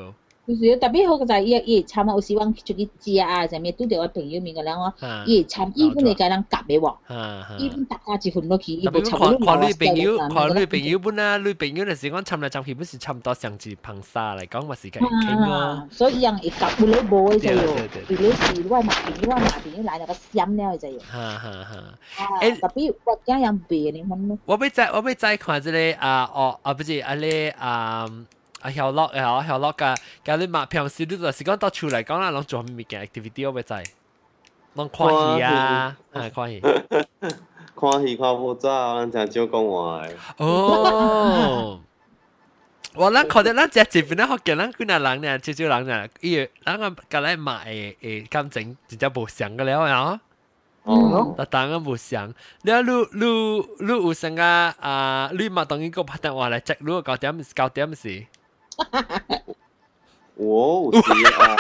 Speaker 5: 就是特别好嘅就系伊伊参有时往出去食啊，就咩拄着我朋友面嘅人我，伊参伊本嚟个人夹嘅喎，伊本大家一份落去，伊冇参
Speaker 1: 看看女朋友，看女朋友本啊，女朋友那时讲参来参去，本是差唔多上至碰沙嚟讲，嘛是嘅倾咯。
Speaker 5: 所以人会夹会攞冇嘅就要，如果是我麻朋友，我麻朋友来那个心了就要。
Speaker 1: 哈哈哈。
Speaker 5: 诶，特别我家人别你看咯。
Speaker 1: 我要再我要再看这个啊哦啊不是啊咧啊。 啊晓乐啊晓乐噶，噶你嘛平时你就是讲到厝嚟讲啦，拢做咩物件 activity 我咪知，拢看戏啊，啊看戏，
Speaker 2: 看戏看不早，咱真少讲话诶。
Speaker 1: 哦，我咱看到咱只这边咧，学见咱几那人呢，少少人呢，伊咱个个来买诶诶感情真正无相个了呀。哦，但当然无相。你你你你有成个啊？你嘛当然个拍电话来 check，如果九点九点是。
Speaker 2: 我有時啊，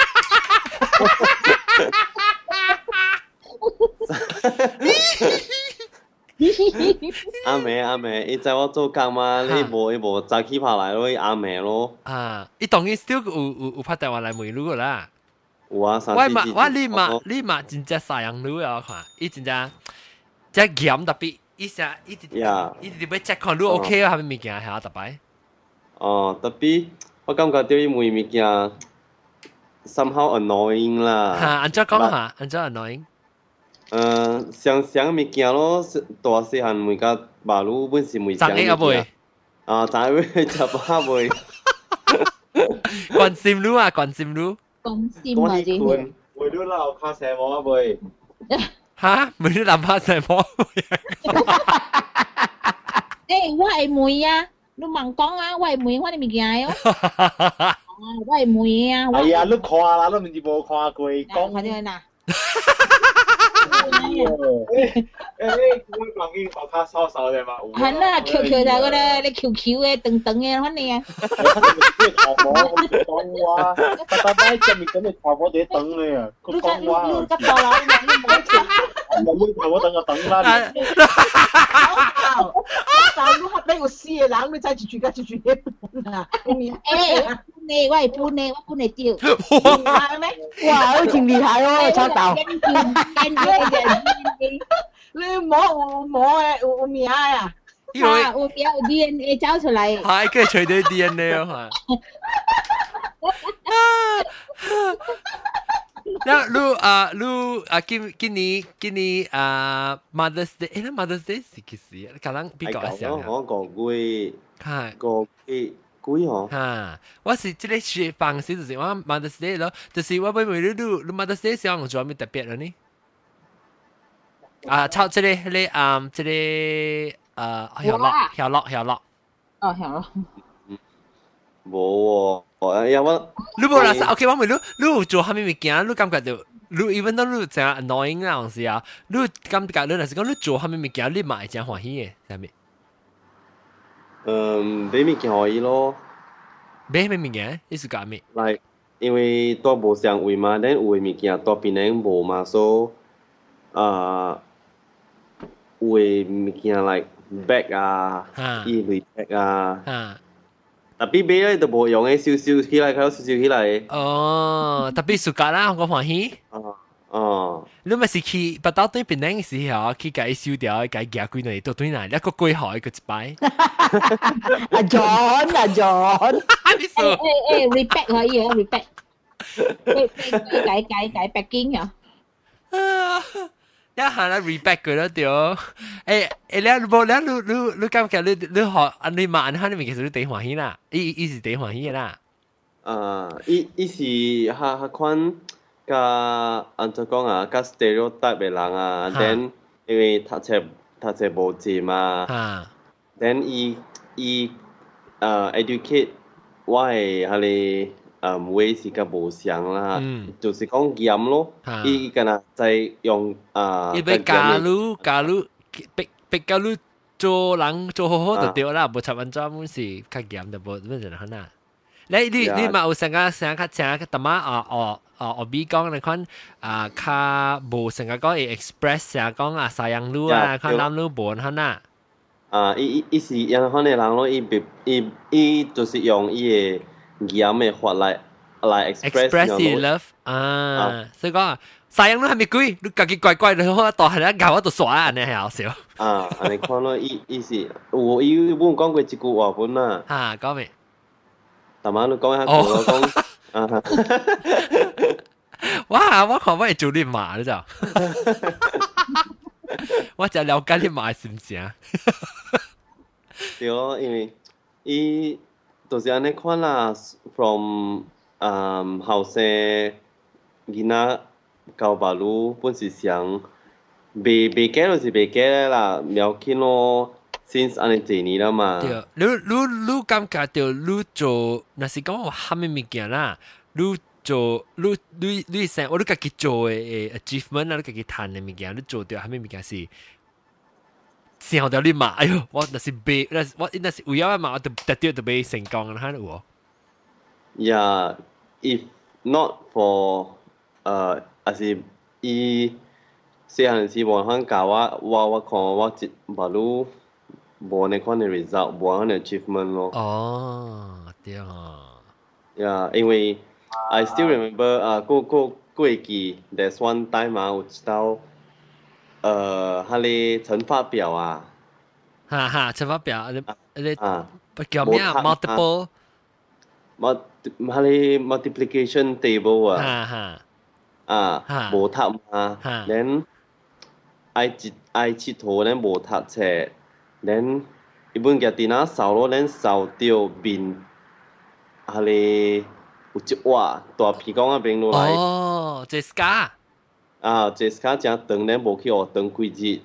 Speaker 2: 阿妹阿妹，伊知我做工嘛？你无伊无早起拍来咯，阿妹咯。
Speaker 1: 啊，伊當然 still 有有有拍電話來問你個啦。
Speaker 2: 有啊，
Speaker 1: 我嘛我你嘛你嘛真正曬人女啊！看，伊真正即鹹特别，伊成伊直伊直要 check 看路 OK 啊，係咪物件係特別？
Speaker 2: 哦，特别。我感觉对伊每物件 somehow annoying 啦。
Speaker 1: 吓，安怎讲下？安怎 annoying？
Speaker 2: 诶，常常物件咯，大细汉每个马路本是每
Speaker 1: 常物件。
Speaker 2: 啊，常会食巴会。
Speaker 1: 关心路啊，关心路。
Speaker 5: 关心啊，真系。
Speaker 6: 每路闹卡蛇魔会。
Speaker 1: 吓？每路闹卡蛇魔会。
Speaker 5: 诶，我系妹啊！ 你茫讲啊，我
Speaker 6: con 你 hoài mười quá thì
Speaker 5: mày gài. Ó.
Speaker 6: 诶诶，我讲紧我卡收手嘅嘛。
Speaker 5: 系啦，Q Q 就嗰咧，你 Q Q 嘅等等嘅，肯定啊。
Speaker 6: 讲话，爸爸喺上面咁你头我哋等你啊，佢讲话。
Speaker 5: 你个头佬，你冇钱。
Speaker 6: 冇妹头我等我等啦。
Speaker 7: 但如果俾我试嘅人，你再住住家住住一半啊！
Speaker 5: 诶，你我系搬你，我搬你掉。
Speaker 7: 系咩？
Speaker 3: 哇，好似厉害喎，炒豆。
Speaker 7: 你摸摸诶有名啊？
Speaker 5: 因为有有 DNA 找出嚟。
Speaker 1: 系，跟住随对 DNA 咯，系。那lu ah lu ah kini kini kini ah Mother's Day，诶，Mother's Day 是几时啊？可能比较想啊。
Speaker 2: 我个月，
Speaker 1: 系
Speaker 2: 个月 几号？
Speaker 1: 吓，我是即个学方式就是我 Mother's Day 咯，就是我每每日都 Mother's Day 想我做咩特别嘅呢？啊，抄即个迄个啊，即个诶晓乐晓乐晓乐。
Speaker 5: 哦，晓乐。
Speaker 2: 冇喎，有乜？
Speaker 1: 你冇啦，OK，我问你，你有做虾米物件？你感觉到你 even 到你真 annoying 那样事啊？你感觉你若是讲你做虾米物件，你嘛会真欢喜嘅，系咪？
Speaker 2: 嗯，买物件可以咯。
Speaker 1: 买咩物件？你是讲咩？
Speaker 2: Like 因为多无相位嘛，但有嘅物件多边咧无嘛，所以啊，有嘅物件 like bag 啊，衣类 bag 啊。特别买咧就无用嘅，烧烧起来，佢烧烧起来。
Speaker 1: 哦，特别暑假啦，我欢喜。
Speaker 2: 哦 哦，
Speaker 1: 你咪是去不到对边嗰阵时候，去解烧掉，解夹几内都对内，一个几好一个一摆。
Speaker 3: 阿 John，阿 John，
Speaker 5: 诶诶诶，reback 可以啊，reback。解解解 backing 啊。
Speaker 1: 一下咧 reback 佢咯屌，诶诶你冇你你你你感觉你你学你慢下你咪其实你第欢喜啦，伊伊是第欢喜啦。
Speaker 2: 啊，伊伊是下下款 甲安怎讲啊，甲 ka-stero ta-belang ah, then eh, we 讀書無知嘛，then 依依，誒 educate
Speaker 1: why halay um waste ka-ba-syang lah, to-sikong 做人做好好就 e ika-nah, tai yong uh. 你你你嘛有成个成个成个特妈啊哦哦哦比讲你看啊，较无成个讲会 express 成讲啊西洋路啊，看南路无好啦。
Speaker 2: 啊，伊伊伊是洋款嘅人咯，伊别伊伊就是用伊嘅。盐嘅法来来 express
Speaker 1: express love 啊，所以讲啊，西洋都系咪贵？你家己怪怪的，我到系咧搞我都耍啊，你系好笑。
Speaker 2: 啊，你看咯，意意思，有伊本讲过一句话本啊。
Speaker 1: 吓，讲咩？
Speaker 2: 大媽你講一下佢我講 啊。
Speaker 1: 哇！我看我係做你媽你就，我就了解你媽是唔是啊？
Speaker 2: 對哦，因為伊。就是安尼款啦，from 嗯後生囡仔到巴魯本是想未未嫁就是未計啦，苗緊咯 ，since 安尼幾年啦嘛。
Speaker 1: 對，你你你感覺到你做，若是講蝦米物件啦，你做你你你成我你家己做嘅 achievement 啊，你家己談嘅物件，你做到蝦米物件是。想到你嘛，哎呦，我那是被，那我那是为了嘛，我特特地就被成功了，哈有。
Speaker 2: Yeah, if not for 呃，还是伊細漢時無肯教我，我我看我一無如 无那款的 result，无那 achievement 咯。
Speaker 1: 哦，对啊。
Speaker 2: Yeah，因为 I still remember 啊，过过过期，there's one time 啊，我知道。呃，佢哋乘法表啊，
Speaker 1: 哈哈，乘法表，你你啊，叫咩啊？multiple，
Speaker 2: 佢哋 multiplication table 啊，
Speaker 1: 哈哈，
Speaker 2: 啊，无读嘛，then 爱一爱佚佗咧无读册 恁伊本家电哪扫落，恁扫着面，啊咧有一瓦大鼻孔啊边落来。
Speaker 1: 哦，这是假。
Speaker 2: 啊，这是假，真长恁无去学堂规日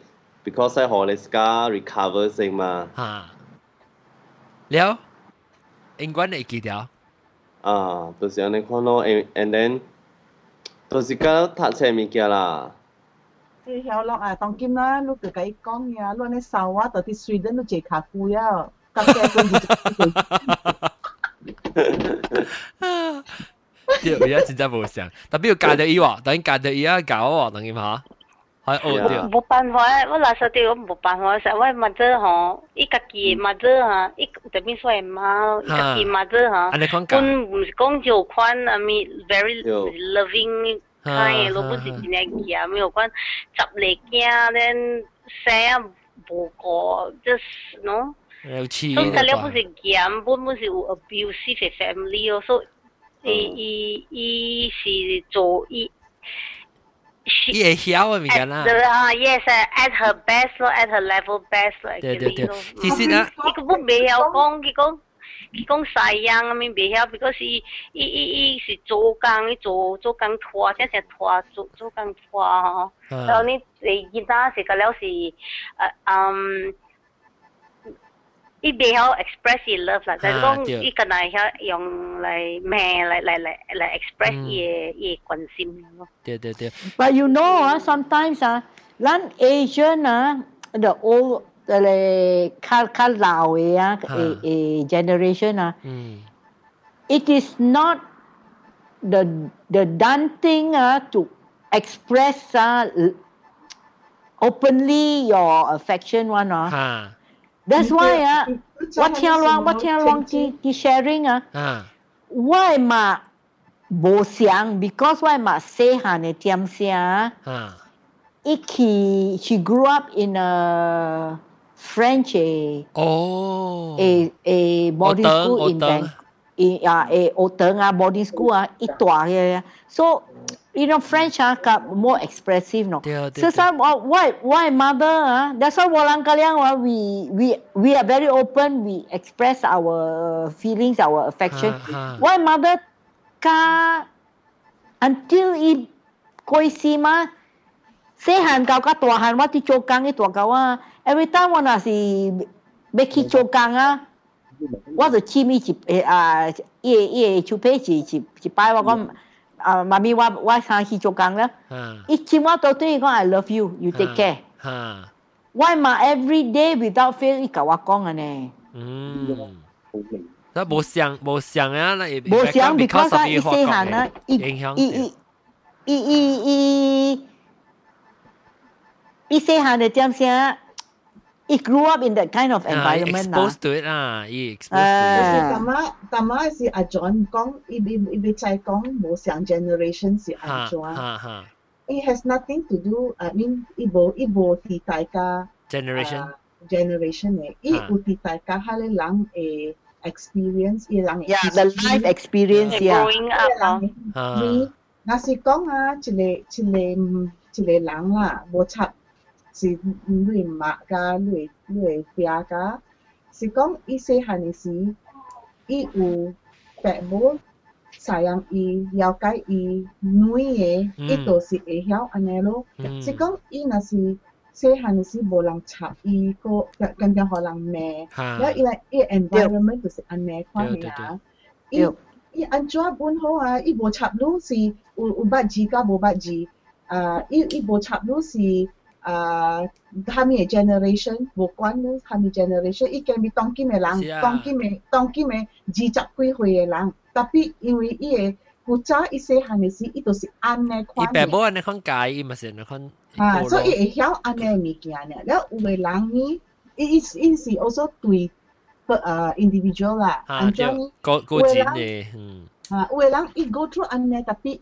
Speaker 2: ，because 好咧是假 recover 先嘛。
Speaker 1: 啊，了，应该会记得。
Speaker 2: 啊，就是安尼看咯，and and then，就是甲读册物件啦。
Speaker 7: 你晓咯啊，当今啦，你就甲伊讲呀，你安尼扫啊，到底水等你坐卡久呀，咁嘅
Speaker 1: 对，而家真真冇想，特别要教到伊喎，等教到伊啊教喎，等于吓。
Speaker 4: 冇办法，我那时候我冇办法，实我妈仔吼，伊家己妈仔哈，伊特别说妈，伊家己妈仔哈，本唔是讲就款，啊咪 very loving kind，咯不是真系嘢，没有关十嚟惊，then 生无个，just no。
Speaker 1: 有钱。
Speaker 4: 所以佢了不是惊，本不是有 abusive family 哦，所以伊伊伊是做伊。
Speaker 1: 伊会晓啊，咪紧啦。
Speaker 4: 啊，yes, at her best 咯，at her level best 咯。
Speaker 1: 对对对，其实啊，
Speaker 4: 伊个本未晓讲，佢讲 佢讲西洋啊，咪未晓，because 伊伊伊伊是做工，伊做做工拖，即系拖做做工拖吼。然后你你见他是个了是，诶嗯。伊袂晓 express 伊 love 啦，但是讲伊个能晓用嚟咩嚟嚟嚟嚟 express 伊嘅伊嘅关心咯。
Speaker 1: 对对对。
Speaker 3: But you know 啊，sometimes 啊，咱 Asian 啊，the old like, kal lao yeah, a, a generation uh, it is not the the done thing uh, to express uh, openly your affection one uh. that's why uh, what tiang long what tiang long ki, sharing uh, why ma bo siang? Because why ma say ha ne tiam. Iki, he grew up in a French a
Speaker 1: oh.
Speaker 3: a a boarding Oteng, school in bang in a, a Oteng, a boarding school ah itu ah yeah so you know French ah more expressive no so some oh, why why mother ah that's why walang kaliang ah, we we we are very open we express our feelings our affection. Ha, ha. why mother ka until i koisima sima 细汉到甲大汉，我啲做工啲大狗啊，every time 我若是要去做工啊，我就签伊一诶啊，伊伊手皮一一一摆我讲。啊，妈咪我我上去做工啦，伊千我都对伊讲 I love you, you take care。我嘛 every day without fail 伊甲我讲嘅呢。
Speaker 1: 嗯，那无想无想啊，那也
Speaker 3: 无想，because 啊，伊细汉啊，伊伊伊伊伊伊 伊细汉嘅点声。he grew up in that kind of environment
Speaker 1: uh, exposed to it ah he exposed uh, to it
Speaker 7: 但系但系是阿 John 讲，伊伊伊别再讲冇上 generation 是阿 John。It has nothing to do. I mean，伊无伊无替大家
Speaker 1: generation
Speaker 7: generation 嘅，伊有替大家下咧人诶 experience，伊人
Speaker 3: yeah the life experience yeah
Speaker 4: growing up
Speaker 7: 你若是讲啊，一个一个一个人啦，无插。 是你妈家你你爹家，是讲伊细汉嘅时，伊有父母赡养伊、了解伊女嘅，伊都是会晓安尼咯。是讲伊若是细汉嘅时无人插伊，个更加互人骂，了伊来伊 environment 就是安尼款嘅啊。伊伊安怎本好啊？伊无插女是有有捌字甲无捌字，啊，伊伊无插女是。 啊，他们嘅 generation 无关咯，他们 generation 已经系当今嘅人，当今嘅当今嘅二十几岁嘅人，特别因为伊个古早伊细汉嘅时，伊都是安尼款嘅。伊
Speaker 1: 爸母安尼款教，伊嘛是安尼款。
Speaker 7: 啊，所以伊会晓安尼物件咧。了有嘅人呢，伊伊伊是 also 对个诶 individual 啦，
Speaker 1: 安怎呢？个个人嘅，嗯。
Speaker 7: 啊，有嘅人伊 go through 安尼，特别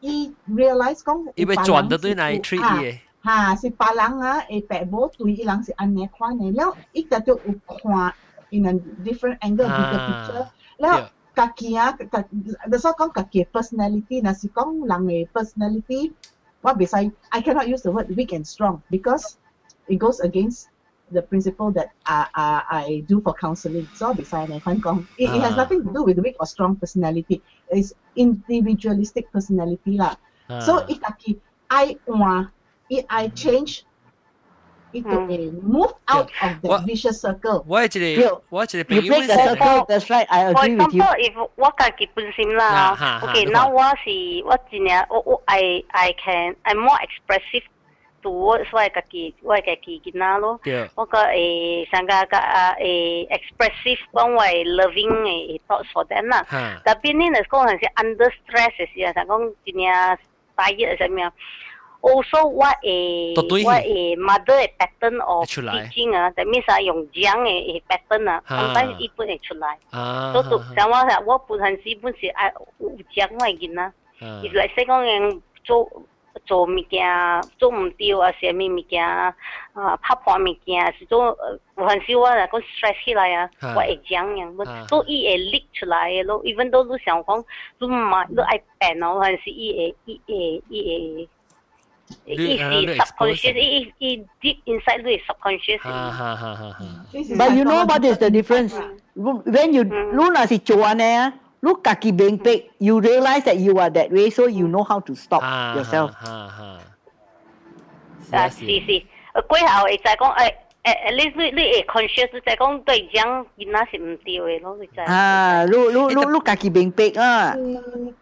Speaker 7: 伊 realize 讲，
Speaker 1: 伊要转到对嚟 treat 伊嘅。
Speaker 7: 哈是别人啊，诶父母对伊人是安尼款嘅，了伊个就有看 in a different angle bigger picture，了家己啊，家，你所讲家己 personality，若是讲人嘅 personality，我袂使，I cannot use the word weak and strong because it goes against the principle that I I I do for counselling，所以袂使嚟款讲，it it has nothing to do with weak or strong personality，it's individualistic personality 啦，所以伊家己爱换。 if I change 伊就会 move out of the vicious circle。
Speaker 1: 我系一个，我系一个朋友。
Speaker 3: You break the circle, that's right. I agree with you.
Speaker 4: For example, if 我家己本身啦，OK，那我是我真系我我 I I can I'm more expressive towards 我家己我家己囡仔咯。我个诶上个个诶 expressive 讲我 loving 诶 thoughts for them 啦。但边呢嚟讲系 under stress 嘅时候，就讲真系大热系什么样 ？also what a what a mother a pattern of teaching 啊，that means 啊用讲嘅 pattern 啊，sometimes 伊本会出来。所以像我系我本身是本是爱有讲我嘅囡仔，伊来说讲人做做物件做唔对啊，什么物件啊拍破物件是做有阵时我嚟讲 stress 起来啊，我会讲样，所以伊会 leak 出来嘅咯。even 都你想讲你唔系你爱变咯，有阵时伊会伊会伊 会。It's subconscious. It, it deep inside you is subconscious.
Speaker 3: But you know what is the difference? When you Luna si Joanna, look kaki beng pek, you realize that you are that way, so you know how to stop yourself.
Speaker 4: 啊，是是，过后会就系讲诶。诶，你你你会 conscious 就系讲对讲，囡仔是唔对嘅咯，就系。
Speaker 3: 啊，你你你你家己明白啊。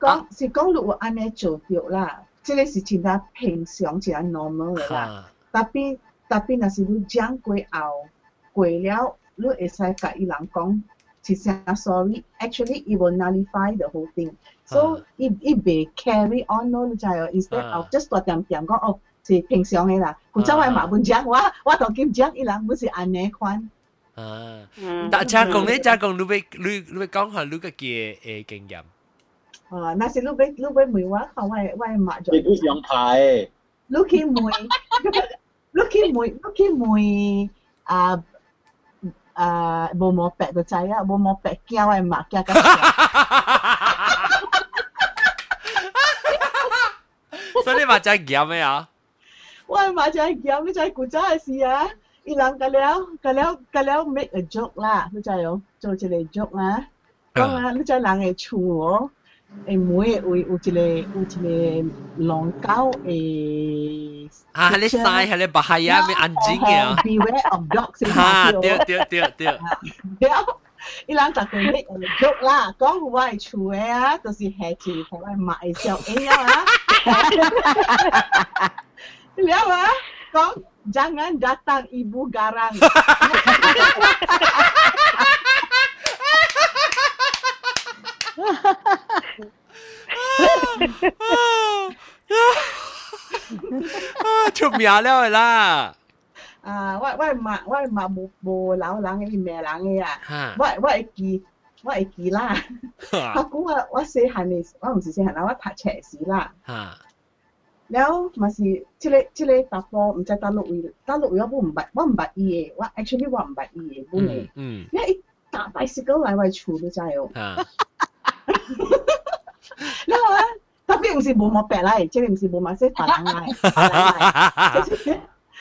Speaker 7: 讲是讲你有安尼做对啦。 即个是真系平常，真系 normal 嘅啦。特别特别，若是你讲过后过了，你会使甲伊人讲一声 sorry，actually it will nullify the whole thing。So it it may carry on 咯，你知哦？Instead of just 大点点讲哦，是平常嘅啦。古早我嘛本讲，我我同佢讲，伊人唔是安尼款。
Speaker 1: 啊，但系讲你，讲你要你你讲下你个嘅诶经验。
Speaker 7: 啊，那是你俾你俾梅话看我我抹咗。
Speaker 6: 你都羊排。
Speaker 7: 你去梅，你去梅，你去梅啊啊冇冇白就知啊，冇冇白叫我抹叫个。
Speaker 1: 所以你抹只叫咩啊？
Speaker 7: 我抹只叫，你就古早嘅事啊！伊人个了个了个了 make a joke 啦，你就有做一个 joke 啦。讲啊，你就人嘅厝哦。 e moe ui u tile
Speaker 1: u tile long kau e ha hale sai hale bahaya me anjing ya
Speaker 7: beware of dogs
Speaker 1: in ha
Speaker 7: tio tio tio tio tio ilang tak kau ni joke lah kau wai chue ya to si happy kau wai mai xiao eh ya lihat ah kau jangan datang ibu garang.
Speaker 1: 啊哈哈！啊啊！就了啦。
Speaker 7: 啊，我我嘛我嘛无无老人嘅，无人嘅啊。我我会记，我会记啦。我我先系未，我唔是先系啦我踏车时啦。哈，有咪是，即个即个百货唔知大陆会，大陆有我唔白，我唔白意嘅，我 actually 我唔白意嘅，唔理。嗯，因为踏 bicycle 来都真哦。哈。然后咧。特别唔是冇冇白嚟，即系唔是冇买些白冷嚟，白冷嚟，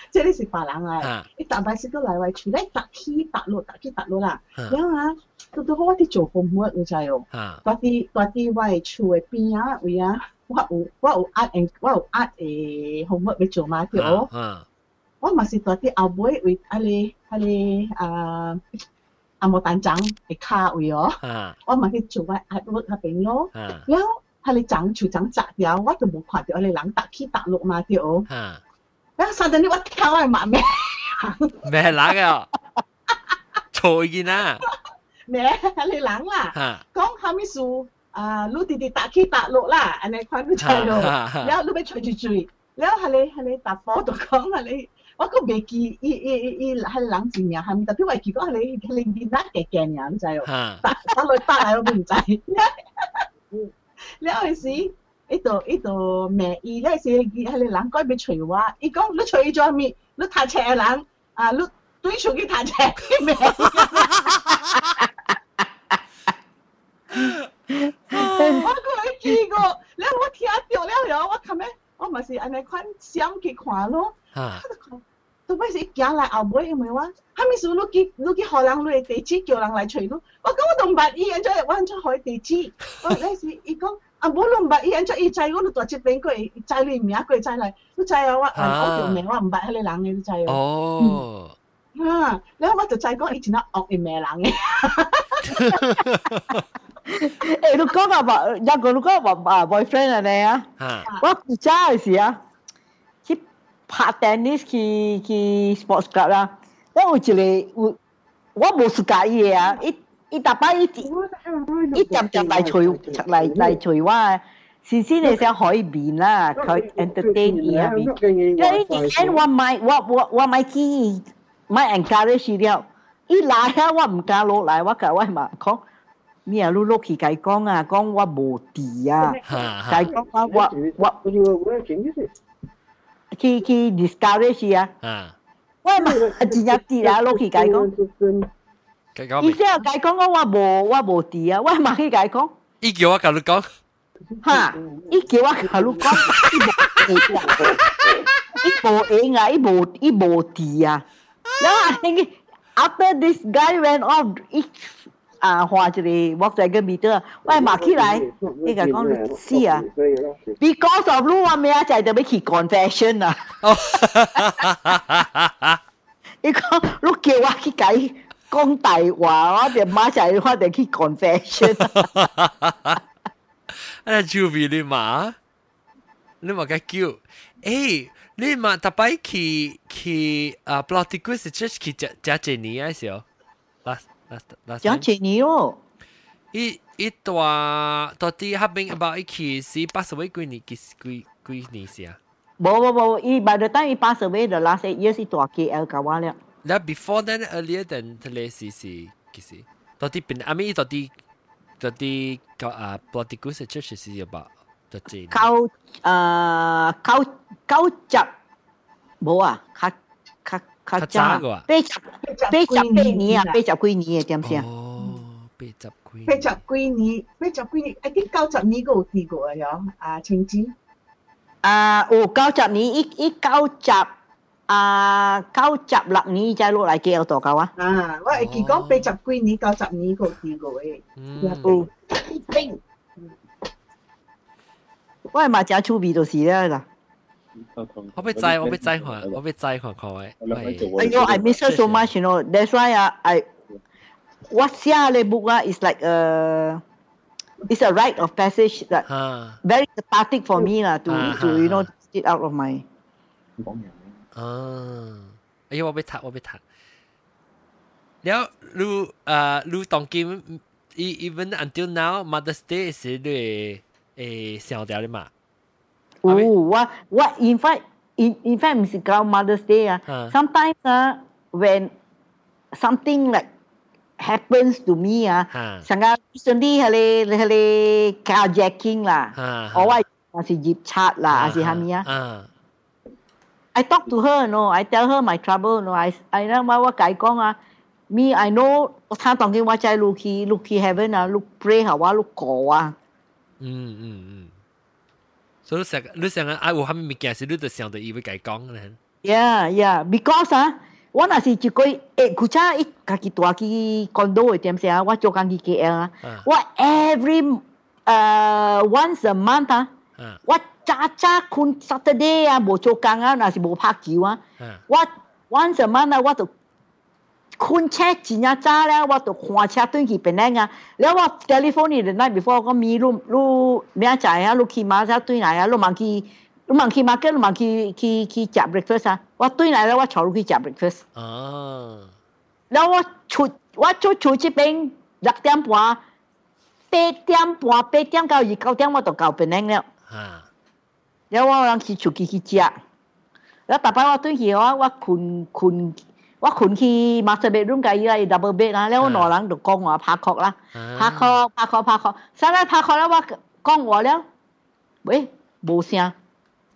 Speaker 7: 即系你是白冷嚟。你大摆食个嚟位处咧，搭起搭落，搭起搭落啦。然后啊，到到我啲做 homework 你知哦，嗰啲嗰啲位处嘅边啊位啊，我有我有压诶，我有压诶 homework 要做嘛啲哦。我嘛是嗰啲后尾为阿你阿你啊。 阿莫蛋长嘅卡位哦，我嘛去做埋 artwork 嗰边咯，然后。系你长就长窄掉，我就冇看到你人搭起搭落嘛掉。啊！三等你我跳去骂咩？
Speaker 1: 咩人啊？错见啊！
Speaker 7: 咩？系你人啦。讲下面数啊，你弟弟搭起搭落啦，安尼看你睇咯。然后你咪随住追，然后系你系你搭波度讲系你。 我個未記，伊伊伊係人字名，係咪特別為記講係你係你啲哪嘅嘅人，唔知哦。打打落打嚟我唔知。你 嗰時，呢度呢度咩意咧？是係你人該俾除話，伊講你除咗面，你太斜人啊，你對住佢踏斜咩？我佢見過，你我聽到了了，我琴日我咪是安尼款相去看咯，到尾是行来后尾，因为我后面是你去你去学人攞地址，叫人来除咯。我讲我同白伊，然之后我出海地址，我嗰时伊讲。 啊，无拢毋捌，伊安怎伊知我都大一边过，知你名过知来，你知啊？我我条名我毋捌迄个人嘅，你知啊？
Speaker 1: 哦。
Speaker 7: 啊，然后我就知讲以前啊恶嘅咩人嘅。
Speaker 3: 诶，你讲啊，话一个你讲话啊，boyfriend 啊你啊，我揸嘅时啊，去 拍 tennis 去去 sports club 啦，因为一个我我冇时间嘢啊，一伊逐摆伊伊集集嚟随嚟嚟随我，时时你想海边啦，佢 entertain 伊啊边，因为以前我买我我我买机买 encourage 了，伊来啊我唔敢落来，我甲我嘛讲。咩啊？你落去解讲啊，讲我无地啊，解讲我我我 去去 discourage 啊，我嘛真正地啊，落去解讲。伊即系解讲我我无我无地啊，我嘛去解讲。
Speaker 1: 伊叫我甲你讲。
Speaker 3: 哈！伊叫我甲你讲，伊无影啊，伊无伊无地啊。然后 I think after this guy went off，伊 啊画一个 Volkswagen meter，喂骂起来，伊甲讲死啊！Because of 你我明仔载就要去 confession 啊！伊讲你叫我去解。讲大话，我哋马仔我哋去 confession。
Speaker 1: 啊，Juby 你嘛，你嘛个叫，诶，你嘛特别去去啊 p l o t i c u s church 去食食一年啊，是哦，嗱
Speaker 3: last, last Yang
Speaker 1: time. Ni I, it was Toti having about it kiss. He passed away when he kissed
Speaker 3: Bo, bo, bo. He, by the time he passed away, the last eight years, it was KL Kawale.
Speaker 1: That before then, earlier than today, si si kisi. Toti pin, I mean, Toti, Toti, Ah, Plotikus, the church
Speaker 3: is about Toti. Kau, ah, kau, kau cap. Boa, ah, kau 较早个啊，八十八十几年啊，八十几年诶，点先？
Speaker 1: 八十几，
Speaker 7: 八十几年，八十几年，一定九十年有试过哟。啊，青姐，
Speaker 3: 啊，我九十年，一一九十啊，九十六年才落来几多高啊？
Speaker 7: 啊，我会记讲八十几年，九十年有试过诶。嗯，
Speaker 3: 我嘛正趣味就是咧啦。嗯。 啦。
Speaker 1: 我俾斋，我俾斋看，我俾斋看看位。
Speaker 3: 哎呦，I miss her so much, you know. That's why I, I what 写嘅 book 啊，is like a it's a rite of passage that very cathartic for me 啦，to to you know get out of my.
Speaker 1: อ่าไอ้ว่าไปถักว่าไปถักแล้วรู้อ่ารู้ตองกิม even until now Mother's Day 是对诶想掉的嘛
Speaker 3: Oh, what, what, in fact, in, in fact, Miss Gao, Mother's Day, uh, uh. sometimes uh, when something like happens to me, uh, uh. sangat recently, hale, hale carjacking lah, uh, uh. or what, si jeep chart lah, uh, si Hami, uh. uh. I talk to her, no, I tell her my trouble, no, I, I know what, what Gai Gong, uh, me, I know, ท่านต้องกินว่าใจลูกคีลูกคี heaven นะลูก pray หาว่าลู
Speaker 1: กขอ
Speaker 3: ว่า
Speaker 1: อืมอืมอืม 所以你成你成日啊，有虾米物件是你就想到伊要解讲咧。
Speaker 3: Yeah, yeah. Because 啊，我那是一个诶，佢家一家己大去 condo 嘅点先啊，我做紧去 KL 啊。我 every 诶 once a month 啊，我。渣渣困 Saturday 啊，无做工啊，若是无拍球啊，我 once a month 啊，我就 困车真啊早咧，我就换车转去边咧啊，แล้ว我 telephone the night before ก็มีลูกลูกแม่จ่ายอ่ะลูกขี่ม้าจะ转嚟啊，ลูกมันขี่ลูกมันขี่ม้าก็ลูกมันขี่ขี่ขี่จับ breakfast อ่ะ我转嚟แล้ว我坐ลูกขี่จับ breakfast อ๋อแล้ว我出我出出这边六点半八点半八点到二九点我就到边咧了。แล้วว่าลังคิดชุกิคิจ้าแล้วต่อไปว่าตุ้งเหี่ยวว่าคุณคุณว่าคุณขี่มาสเตอร์เบดรุ่มกับยี่ไรดับเบิลเบดนะแล้วหนอหลังถูกกองหัวพาคอกละพาคอพาคอพาคอสักแล้วพาคอแล้วว่ากองหัวแล้วเว้ยบูเสียว่า 我困去 master bedroom 嘅依家 double bed 啦，然後我人就講我拍殼啦，拍殼拍殼拍殼，上來拍殼啦，我講我了，喂，無聲，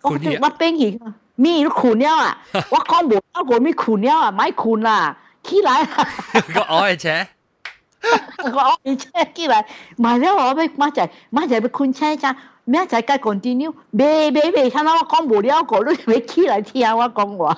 Speaker 3: 我我變
Speaker 1: 去，咪都困了啊，我
Speaker 3: 講無效果咪困了啊，咪困啦，起來啦，個我嘅車，我嘅車起來，買了我咪馬仔馬仔要困車咋，明仔再 continue，未未未，睇到我講無效果，你咪起來聽我講我。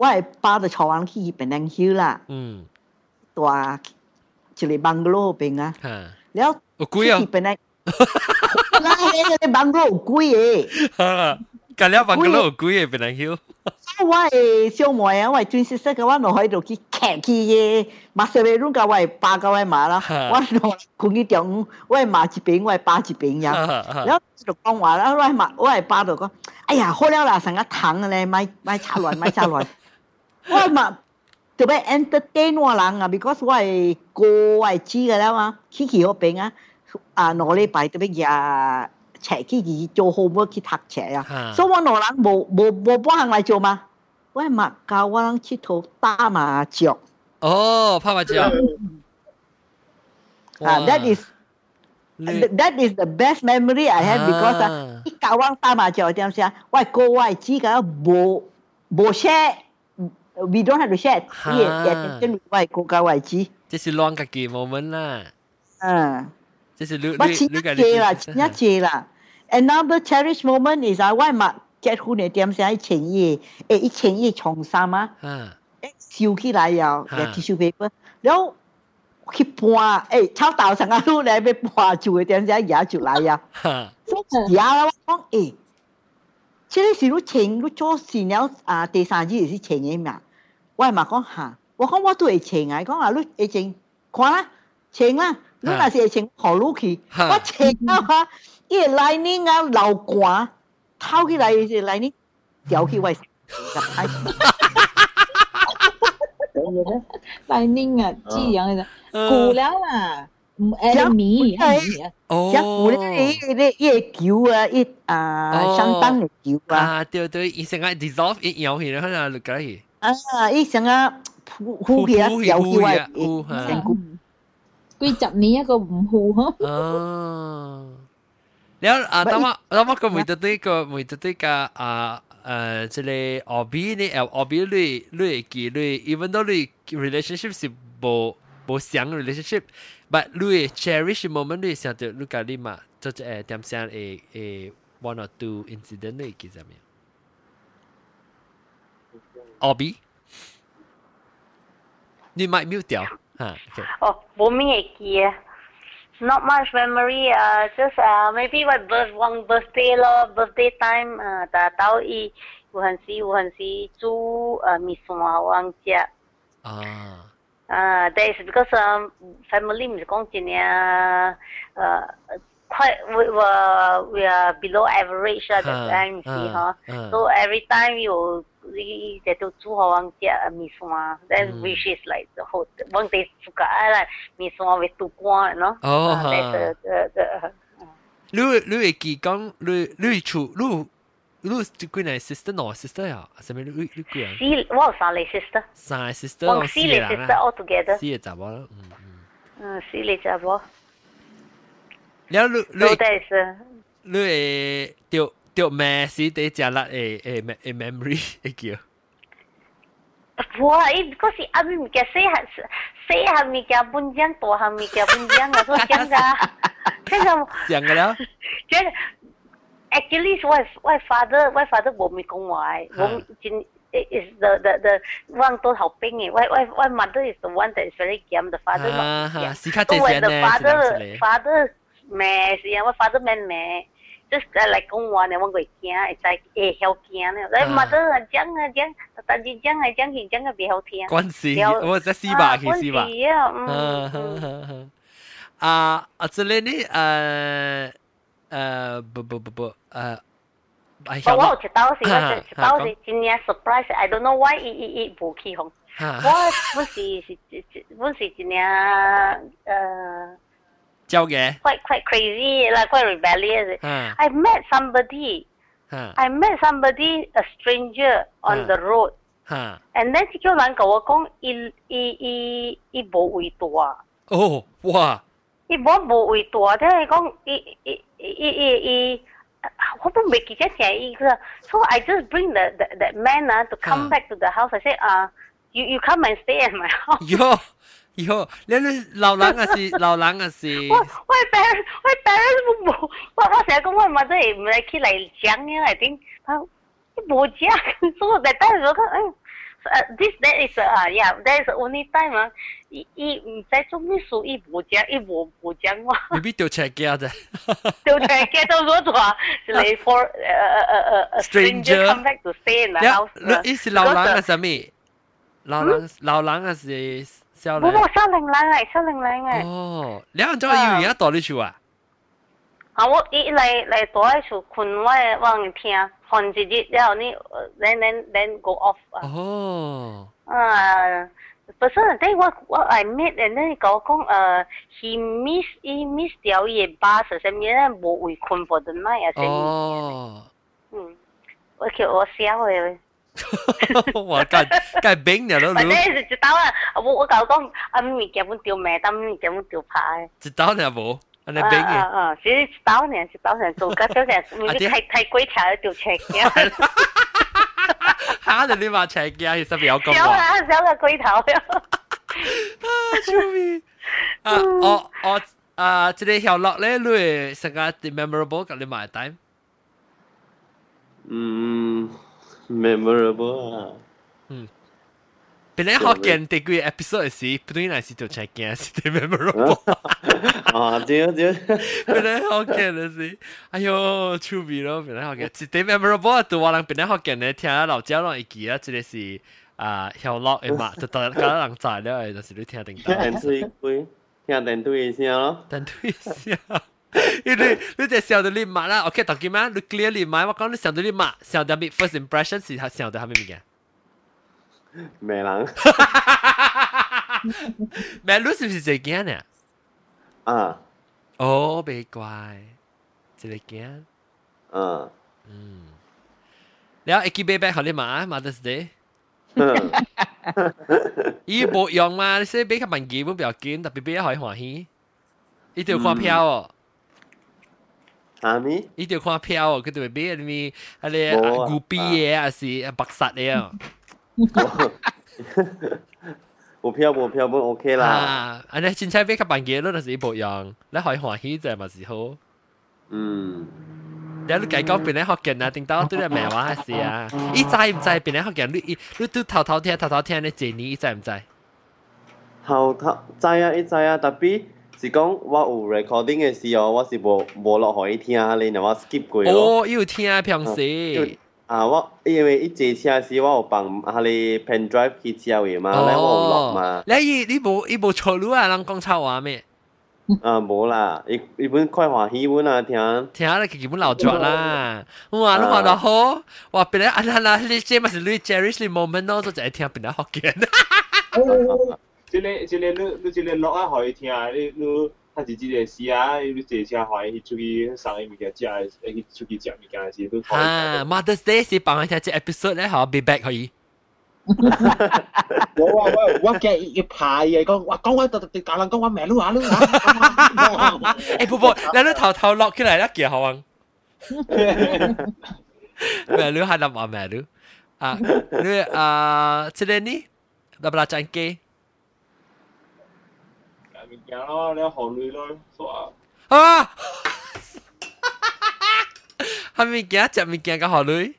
Speaker 3: 我包着坐往去便当休啦。嗯，大一个网络边啊，了有几啊？本来，那
Speaker 1: 迄个网络有几个？哈，干了网络有几个便当休？
Speaker 3: 我诶小妹啊，我转识识个，我落去就去客去个，马上要弄个我巴个我马啦，我落困去中午，我马一边，我巴一边呀。然后就讲话啦，我马我巴就讲，哎呀，好了啦，上个糖咧，买买炒乱，买炒乱。我嘛。特別 entertain 我人啊，because 我係個我係知嘅啦嘛，去去嗰邊啊，啊兩禮拜特別日斜去去做 homework 去讀冊啊，所以我兩人冇冇冇幫行嚟做嘛，我係咪教我人佚佗打麻雀？
Speaker 1: 哦，拍麻雀。啊
Speaker 3: ，that is that is the best memory I have because 啊，一教我打麻雀點先，我係個我係知嘅，冇冇 share。we don't have to share 嘢嘢真系国家位置。
Speaker 1: 这是乱家己 moment 啦。
Speaker 3: 嗯。
Speaker 1: 这是你
Speaker 3: 你你家己啦，钱一借啦。Another cherished moment is 啊，我嘛结婚嘅点先一千亿，诶一千亿重衫啊。嗯。烧起来呀，嘅 tissue paper，然后去搬，诶炒豆成啊，路嚟要搬住嘅点先嘢就嚟呀。所以呀，我讲诶。即系是你请你做事了啊，第三日是请嘅嘛。 我系嘛讲吓，我讲我都会请啊，讲啊你会请，看啦，请啦，你若是会请好路去，我请啊嘛，伊个来年啊流汗，透起来是来年掉去位，
Speaker 5: 来年啊，这样嘅，过了啦。唔诶米
Speaker 3: 系哦，一股咧啲啲啲酒啊，一啊相当嘅酒啊，
Speaker 1: 啊对对，伊成个 dissolve 一摇起来，可能就可以。
Speaker 3: 啊，伊成个呼呼起啊，摇起来，成股
Speaker 5: 几十年一个唔呼呵。
Speaker 1: 哦，แล้วอ่าแต่ว่าแต่ว่าก็มีตัวนี้ก็มีตัวนี้ก็อ่าเอ่อ即系 OB นี่เออ OB เลยเลยกี่เลย even though เลย relationship 是冇冇想 relationship。but 你 cherish moment 你想到你家己嘛，做只诶点声诶诶 one or two incident 你记得没有 ？Obi，你咪 mute 掉哈。
Speaker 4: 哦，冇咩记啊。Not much memory, uh, just uh, maybe my birth one birthday 咯，birthday time 啊，但到伊有阵时有阵时煮诶米线我食。啊。Uh, that is because um, family 唔是讲真嘅，诶，quite we were we are below average 啦，that time 唔是嗬，so every time 有 i de tu chu ho ang tia mi swa then which is like the hot bang te suka ala mi swa ve tu kwa no oh lu
Speaker 1: lu e ki kang lu lu chu lu lu tu kuin ai sister no sister à? à, ya sa me lu lu
Speaker 4: kuin si à? wa sa le
Speaker 1: sister. Sa sister
Speaker 4: o si le sister all together.
Speaker 1: Si e za ba la
Speaker 4: mm si le za ba
Speaker 1: แล้วลุลุ
Speaker 4: ลุเอ
Speaker 1: เดียว 掉咩事？第一只啦诶诶诶 memory 会叫。
Speaker 4: 哇！伊嗰时阿咪唔记细下细下咪叫半张，大下咪叫半张，我都讲噶。
Speaker 1: 这个讲嘅了。
Speaker 4: 这 actually 我我 father 我 father 冇咪讲话，冇真 is the the the 我都好兵嘅，我我我 mother is the one that is very 严，the father
Speaker 1: 唔系。
Speaker 4: 是较正常咧。father father 咩事啊？我 father 咩咩 ，just 嚟讲话咧，我会惊，会在会晓惊咧。你 mother 啊讲啊讲，但系讲系讲系讲系别好听。
Speaker 1: 关事，我在西吧，去西吧。
Speaker 4: 关事啊，嗯。
Speaker 1: 啊啊，这里呢，诶。诶不不不不诶。
Speaker 4: 我我有一道是，我一道是真正 surprise，I don't know why 伊伊伊无起哄。我本是是本是真正诶。
Speaker 1: 教嘅。
Speaker 4: Quite quite crazy 啦，quite rebellious。I met somebody. I met somebody, a stranger on the road. And then 叫人甲我讲，伊伊伊伊无位大。
Speaker 1: 哦，哇！
Speaker 4: 伊无无位大，即系讲伊伊伊伊伊。我都未记得成伊个，so I just bring the the that man ah to come back to the house. I say, ah, you you come and stay at my house.
Speaker 1: 哟哟，你你老人啊是老人啊是。
Speaker 4: 我我 parents 我 parents 冇，我我成日讲我妈都系唔系起嚟讲嘅，系点？佢冇讲，所以我第第时我讲，哎。uh, this that is uh, yeah that is the only time 啊，伊伊唔知做咩事，伊无讲，伊无无讲话。
Speaker 1: 你必调车架啫。
Speaker 4: 调车架到嗰话，是嚟 for 诶诶诶诶 stranger come back to stay in the house。
Speaker 1: 你是老人啊？什么？老人老人啊是 少
Speaker 4: 年。冇少年人嚟，少年人嚟。
Speaker 1: 哦，你按照要而家多啲处啊？
Speaker 4: 啊，我伊嚟嚟多啲处，困我我听。看一日，然后你，then then then go off 啊。
Speaker 1: 哦。
Speaker 4: 啊，不是，但我我 I met and then 讲讲诶，he miss he miss 掉伊嘅 bus 什么咧，冇会困 for the night 啊，
Speaker 1: 哦。
Speaker 4: 嗯，我叫我笑嘅。
Speaker 1: 我梗梗冰嘅咯，
Speaker 4: 你是一刀啊！我我讲讲，啊咪叫本掉命，但咪叫本掉牌。
Speaker 1: 一刀你冇？安尼
Speaker 4: 冰嘅。啊啊，其实一刀呢，一刀呢，做个小件，你太太鬼条就切嘅。
Speaker 1: 吓！你话切嘅，其实有咁。
Speaker 4: 小啊，小个鬼头。
Speaker 1: 救命！啊，我我啊，即系小落咧，你成个 memorable 咁你买单？
Speaker 2: 嗯 ，memorable 啊。嗯。
Speaker 1: 本来学见第几 episode 时，不对，那是就 check 见是最 memorable。
Speaker 2: 啊，对对。
Speaker 1: 本来学见的是，哎呦，出名咯！本来学见，是最 memorable 对我人本来学见的，听老鸟拢会记啊，这个是啊小乐的嘛，就当个人知了，就是你听定到。
Speaker 2: 听对对，听定对声咯。
Speaker 1: 定对声。 因为你只想到你骂啦，OK，当今嘛，你 clear 你骂，我讲你想到你骂，想到 make first impression 是想到下面物
Speaker 2: 件。美人，
Speaker 1: 美女是不是这件呢？
Speaker 2: 啊，
Speaker 1: 哦，别怪，这个件，
Speaker 2: 嗯
Speaker 1: 嗯，然后一记 baby 好你骂，Mother's Day。伊无用嘛，你说比较慢记，本比较紧，特别比较好欢喜。伊就看票哦。
Speaker 2: 啊咪？
Speaker 1: 伊条看票哦，佢特别俾你嗰啲古币嘅，还是白煞嘅哦。
Speaker 2: 冇票冇票本 OK 啦。
Speaker 1: 啊，安尼真正俾佢办嘢咯，就是无用，你可以欢喜就嘛是好。
Speaker 2: 嗯。
Speaker 1: 你你计讲边咧学见啊？定到对你咩话系啊？伊知唔知边咧学见？你你都头头听头头听你谢你，伊知唔知？
Speaker 2: 头头知啊，伊知啊，特别 是講我有 recording 嘅時候，我是無無落可以聽下你，然後我 skip 過。
Speaker 1: 哦，要聽平時。
Speaker 2: 啊，我因為一坐車時，我有放下你 pen drive 去車位嘛，咧我有落嘛。
Speaker 1: 你伊你無伊無錯路啊，人講臭話咩？
Speaker 2: 啊，冇啦，伊伊本快歡喜文啊，聽。
Speaker 1: 聽你，基本老作啦。哇，你話得好，哇，變嚟啊啦啦，你這咪是你 cherish 你 moment 咯，就係聽變嚟學嘅。
Speaker 6: 即个即个你你即个录啊，可以听，你你。他是即个时啊，你坐车欢喜出去送啲物件食，去出去食物件嘅时都可以。
Speaker 1: 啊，Mother's Day 是帮佢听只 episode 咧，好 be back 可以。
Speaker 6: 我我我我嘅要排嘅讲，我讲我特特教人讲我咩路啊路啊。
Speaker 1: 诶，不不，你都头头落起嚟啦，几好啊！咩路系谂话咩路？啊，你啊，即系呢？得不啦？真机。
Speaker 6: 物件咯，你考虑咯，
Speaker 1: 煞。啊！系物件，食物件嘅考虑。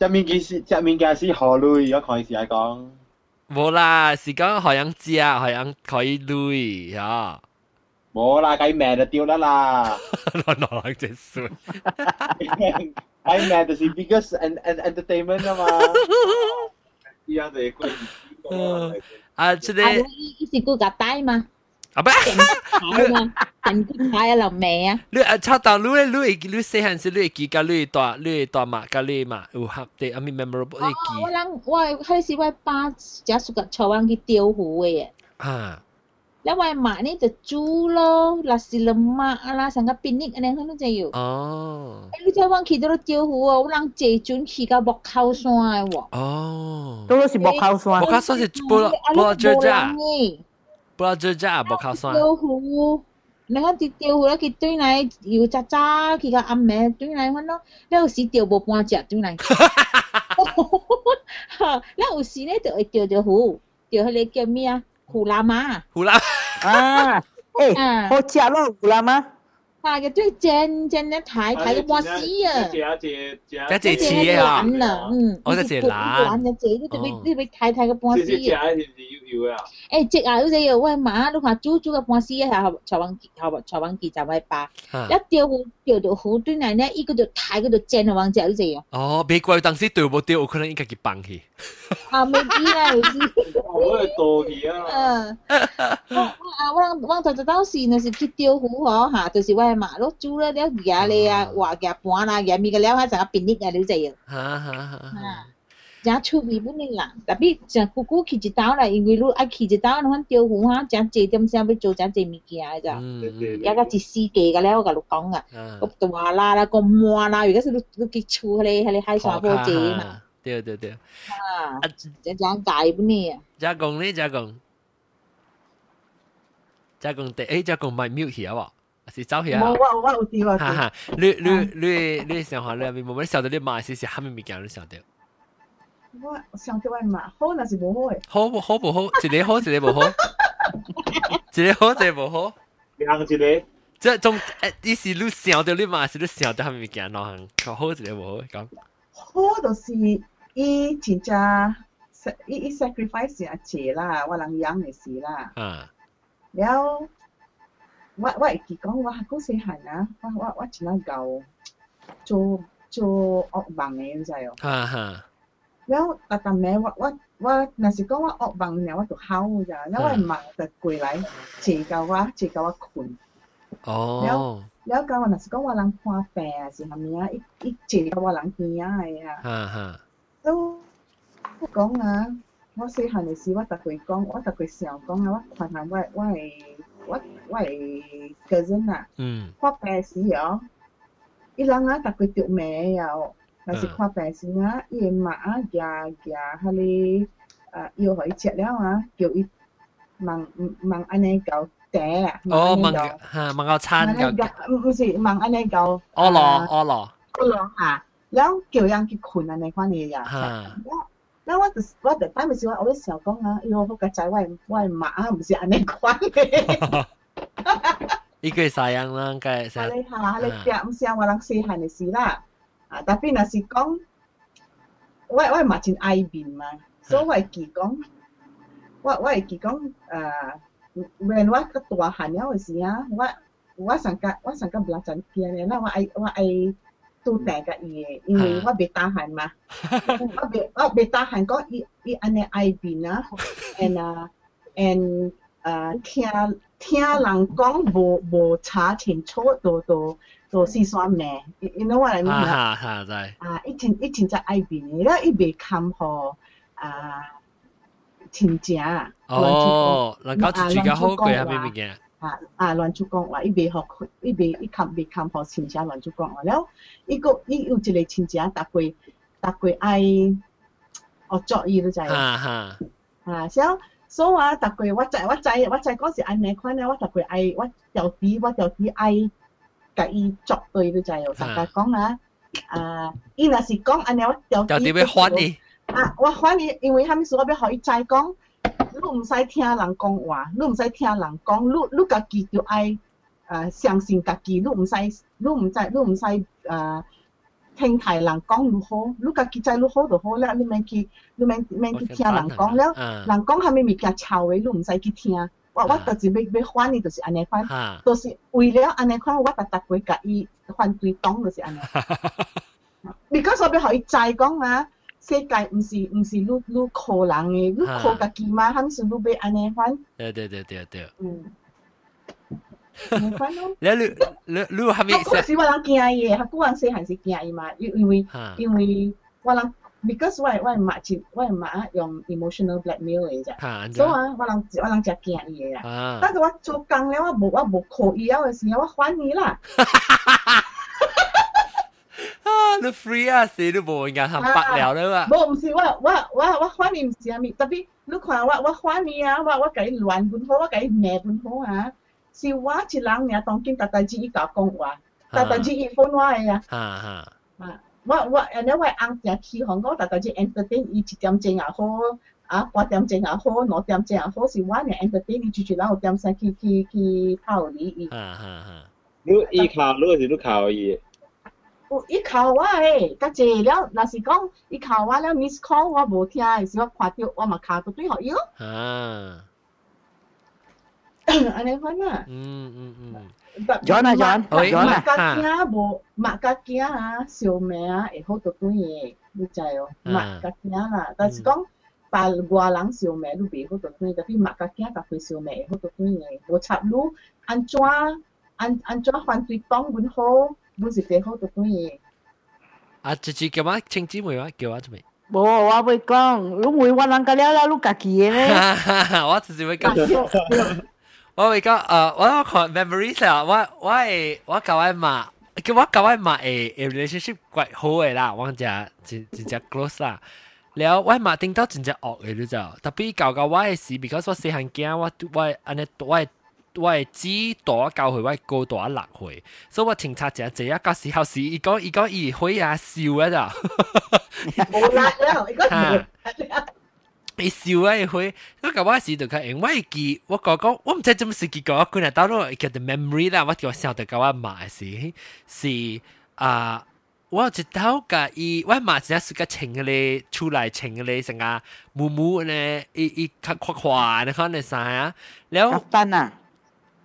Speaker 6: 食物件是食物件是考虑，我看是系讲。
Speaker 1: 冇啦，是讲好样食，好样可以累呀。
Speaker 6: 冇啦，计命就掉啦啦。
Speaker 1: 攞攞嚟只算。
Speaker 6: 计命就是 biggest and and entertainment 啊嘛。 依家就系
Speaker 1: 啊，即系
Speaker 5: 伊是顾夹带嘛？
Speaker 1: 啊不，
Speaker 5: 人顾带啊流命啊！
Speaker 1: 你啊，炒到你咧，你会你细汉时你会记甲你大你大马甲你嘛有合啲阿咪 memorable 你记。
Speaker 5: 我人我开始我爸只属个潮湾去钓鱼嘅。
Speaker 1: 啊。
Speaker 5: แล้ววันมานี่จะจูโลลาสิลมาอะไรสังกัดปินิกอะไรทั้งนั้นจะอยู่
Speaker 1: อ๋อ
Speaker 5: ไอ้ลูกชายวันขี่ตัวเจียวหัววันเจจุนขี่กับบอกเข้าซวยวะ
Speaker 1: อ๋อ
Speaker 3: 都是บอกเข้าซวย
Speaker 1: บอกเข้าซวย是不不เจอจ้า 不知道这这也无靠算。
Speaker 5: 钓湖，你看啲钓湖咧，佢对嚟要渣渣，佢个暗暝对嚟揾咯，你有时钓无半只对嚟。你有时咧就会钓条湖，钓佢哋叫咩啊？ 胡拉妈，
Speaker 1: 胡拉，
Speaker 3: 啊，哎、欸，好吃咯，胡拉妈。
Speaker 5: 啊，嘅最正正咧睇睇个波屎啊！
Speaker 6: 一只一只
Speaker 1: 一只似啊！
Speaker 5: 嗯，
Speaker 1: 我只只懒，
Speaker 5: 只只你特别特别睇睇个波屎。
Speaker 6: 只只系唔系要要啊？
Speaker 5: 诶，只啊，好似又喂马，你话煮煮个波屎系后财运后财运记就系八，一钓好钓到好短嚟咧，依个就睇嗰度正啊，往只好似样。
Speaker 1: 哦，美国当时钓冇钓，有可能应该佢放弃。
Speaker 5: 啊，未知啦，未知。
Speaker 6: 我系多啲啊！
Speaker 5: 嗯，我我我就就当时那是去钓湖嗬吓，就是喂 马碌煮咧，了夹你啊，话夹半啦，夹咪个了，系成个便利啊，你就样。
Speaker 1: 哈哈哈！
Speaker 5: 真趣味本嚟啦，特别像姑姑去一刀啦，因为你爱去一刀，你看钓湖哈，真济点先要做真济物件咋，有个一世纪个了，我甲你讲啊，个大啦啦，个满啦，而家是你你去厝迄个迄个海沙坡节嘛。
Speaker 1: 对对对。
Speaker 5: 啊，这样解不呢？
Speaker 1: 加工呢？加工，加工第诶，加工咪 mute 去啊？ 是走去啊？
Speaker 3: 我我我有啲我。
Speaker 1: 哈哈，你你你你想下你面冇？你晓得你買是是虾米物件？你晓得？
Speaker 7: 我想得我買好，那是無好誒。
Speaker 1: 好不好不好？一個好，一個無好。一個好，一個無好。
Speaker 6: 兩一個。
Speaker 1: 即種誒，你是你想到你買是你想到蝦米物件？兩項，個好一個無好講。
Speaker 7: 好就是伊真正伊伊 sacrifice 啊錢啦，我人養嘅事啦。
Speaker 1: 啊。
Speaker 7: 了，我我一讲我好姓汉啊，我我我只能搞做做恶梦的，咁知哦。
Speaker 1: 哈哈。
Speaker 7: 然后？我我我，那是讲我恶梦，然我就好咋，然后梦就过来，自救我自救我困。
Speaker 1: 哦。
Speaker 7: 然后我那是讲我人患病啊，是虾米啊？一一自救我人病啊，
Speaker 1: 哎呀。
Speaker 7: 都不讲啊！我细汉的时，我特会讲，我特会想讲啊，我看看我我。我我我系个人啊。
Speaker 1: 嗯。
Speaker 7: 看病时哦，伊人啊逐个着命啊，若是看病时啊，伊个妈啊夹夹迄个啊药互伊食了啊，叫伊问问安尼搞。嗲啊！
Speaker 1: 哦，问吓问个餐
Speaker 7: 嘅，唔是问安尼个。
Speaker 1: 屙罗屙罗。
Speaker 7: 屙罗吓，然后叫人去困安尼款嘢呀。
Speaker 1: 吓。
Speaker 7: 那我就我就當時我我想講啊，喲，我個仔我我媽啊，唔是安尼款嘅。
Speaker 1: 呢句晒樣啦，梗係。
Speaker 7: 你嚇，你食唔是我人細漢嘅事啦。啊，特別若是講，我我嘛真愛面嘛，所以我係記講，我我係記講誒。when 我個大漢了嘅時啊，我我上個我上個不拉真見咧，那我愛我愛都大個伊嘅，因為我別打漢嘛，我別我別打漢講伊伊安尼愛病啊，and 啊 and 誒聽聽人講無無查清楚，都都都是算命，you know what I mean
Speaker 1: 啊？啊，知。
Speaker 7: 啊，一前以前就愛變嘅，啦伊別看好啊。親戚啊，
Speaker 1: 哦，人家自己好貴啊，咩物件？
Speaker 7: 啊啊，亂出講話，伊未學佢，伊未伊冚未冚學親戚亂出講話，了，伊個伊有一個親戚啊，逐個逐個愛學作伊都知。
Speaker 1: 啊哈。
Speaker 7: 啊，所所以話逐個我知我知我知嗰時安尼款咧，我逐個愛我條啲我條啲愛甲伊作對都知哦，大家讲啊，啊，伊若是讲安尼我條啲。
Speaker 1: 條啲要反你。
Speaker 7: 啊！我反你因為蝦米事，我要学伊知講，你毋使听人讲话，你毋使听人讲，你你家己就愛誒相信家己，你毋使你毋知你毋使誒聽太人講如好，你家己知如好就好啦，你免去你免免去聽人講了，人講蝦米物件臭嘅，你唔使去聽。我我就是要要反伊，就是安尼反，就是為了安尼款，我逐逐個甲伊反對黨就是安尼。because 我要互伊知講啊。世界唔是唔是愈愈靠人嘅，愈靠家己嘛，还是愈要安尼款。
Speaker 1: 对对对对对。
Speaker 7: 嗯。你。
Speaker 1: 你你你你係咪？
Speaker 7: 嗰時我人驚伊，嚇古人細漢時驚伊嘛，因因為因為我人 because 我我媽前我媽用 emotional blackmail 嚟啫，所以我我人我人就驚伊嘅啦。但是我做工咧，我無我無靠伊啊嘅時候，我反伊啦。
Speaker 1: ano free
Speaker 7: sino bo nga hampak liao na ba bo msi wa wa wa wa khwa ni msi ami tapi lu khwa wa wa khwa ni a wa wa kai luan bun ho wa kai me bun ho ha si wa chi lang nia tong kin tata ji i ka kong wa tata ji i phone wa ya ha ha wa wa and wa ang tia ki hong go tata ji entertain i chi tiam cheng a ho a kwa tiam cheng a ho no tiam cheng a ho si wa nia entertain i chi chi lao tiam sa ki ki ki thao ni i ha ha ha
Speaker 6: lu i khao lu si lu khao i
Speaker 7: 有伊靠我诶，甲濟了，若是讲伊靠我了，miss call 我無聽，是我看到我嘛卡個對互伊咯。啊。安尼款啊。嗯嗯嗯。转啊转，转啊。馬甲囝無馬甲囝啊，小命啊會好到對嘅，你知哦。馬甲囝啦，但是講。把外人小命都袂好到對，特別馬甲囝甲佢小命會好到對嘅，無插路安怎安安怎反對講阮好。每時幾好讀乜嘢。
Speaker 1: 啊，直接叫乜？稱姊妹話叫我做咩？
Speaker 3: 冇啊！我會講，攏會話人家了了，攏家己嘅咧。
Speaker 1: 我直接會講，我會講，誒，我我看 memories 啊，我我係我教我媽，叫我教我媽誒誒 relationship 怪好嘅啦，我講真真真 close 啦。了，我媽頂到真正惡嘅你知，特別教教我嘅事，because 我細漢囝，我我安尼我。我系知多一教佢，我系高多一落去，所以我停察者这一个时候是一个一个二会啊笑啊咋，
Speaker 7: 冇啦啦，一个
Speaker 1: 你笑啊一会，我搞我时就佢，因为记我哥哥，我唔知做乜事记个，佢系到咗一个 memory 啦，我叫我笑得搞我骂是是啊。我知道噶，伊我马只是个情个嘞，出来情个嘞，成啊，木木呢，一一刻夸夸，你看你啥呀？
Speaker 3: 了，老板呐、啊。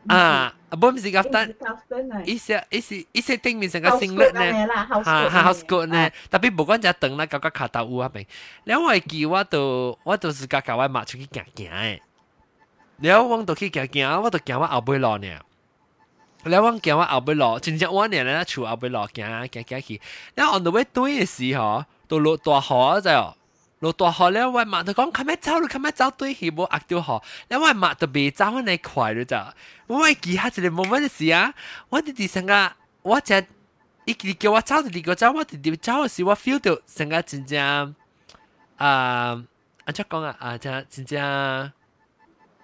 Speaker 3: กัปตันอ่ะ
Speaker 1: Ah, bom si kaftan. Isi isi isi ting min sang singlet ne. Ha house coat ne. Tapi bukan ja teng na ka ka kata u apa. แล้ว我记我都我都是甲甲我妈出去行行诶。แล้ว我都去行行，我都行我后背路呢。แล้ว我行我后背路，真正我呢咧厝后背路行行行去。แล้ว on the way 对嘅时候，都落大雨就。 落大雨了，我媽就講，看咩走，你看咩走對起無壓到雨，然後我媽就未走翻嚟快咗咋。我記下一個 moment 是啊，我哋啲成個，我只伊佢叫我走，就叫我走，我直直走嘅時，我 feel 到成個真正啊，安怎講啊，啊真真正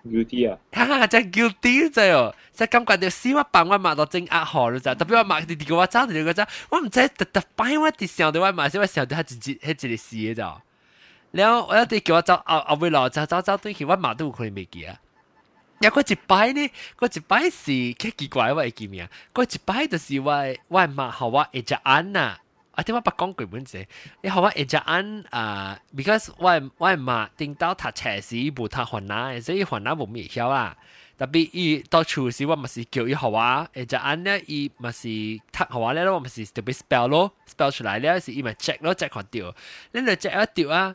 Speaker 6: guilty 啊，
Speaker 1: 哈真 guilty 啫哦，真感覺到死我幫我媽到真壓好咗咋，特別我媽直直叫我走，就叫我走，我唔知特特擺我啲想到我媽，所以我想到佢直接佢直接死嘅咋。然后我哋叫我找阿阿妹罗找找找对起，我马都可能未记啊。呀，嗰一摆呢，嗰一摆是几奇怪，我见记名。嗰一摆就是外外妈好啊一只安呐，啊，听我不讲鬼本事，你好啊一只安啊，because 外外妈听到他车时无他还拿，所以还拿冇咩晓啊。特别伊到处是我咪是叫伊好啊，一只安呢伊咪是他好话咧，我咪是特别 spell 咯，spell 出来咧是伊咪 check 咯，check 看掉，你嚟 check 一掉啊。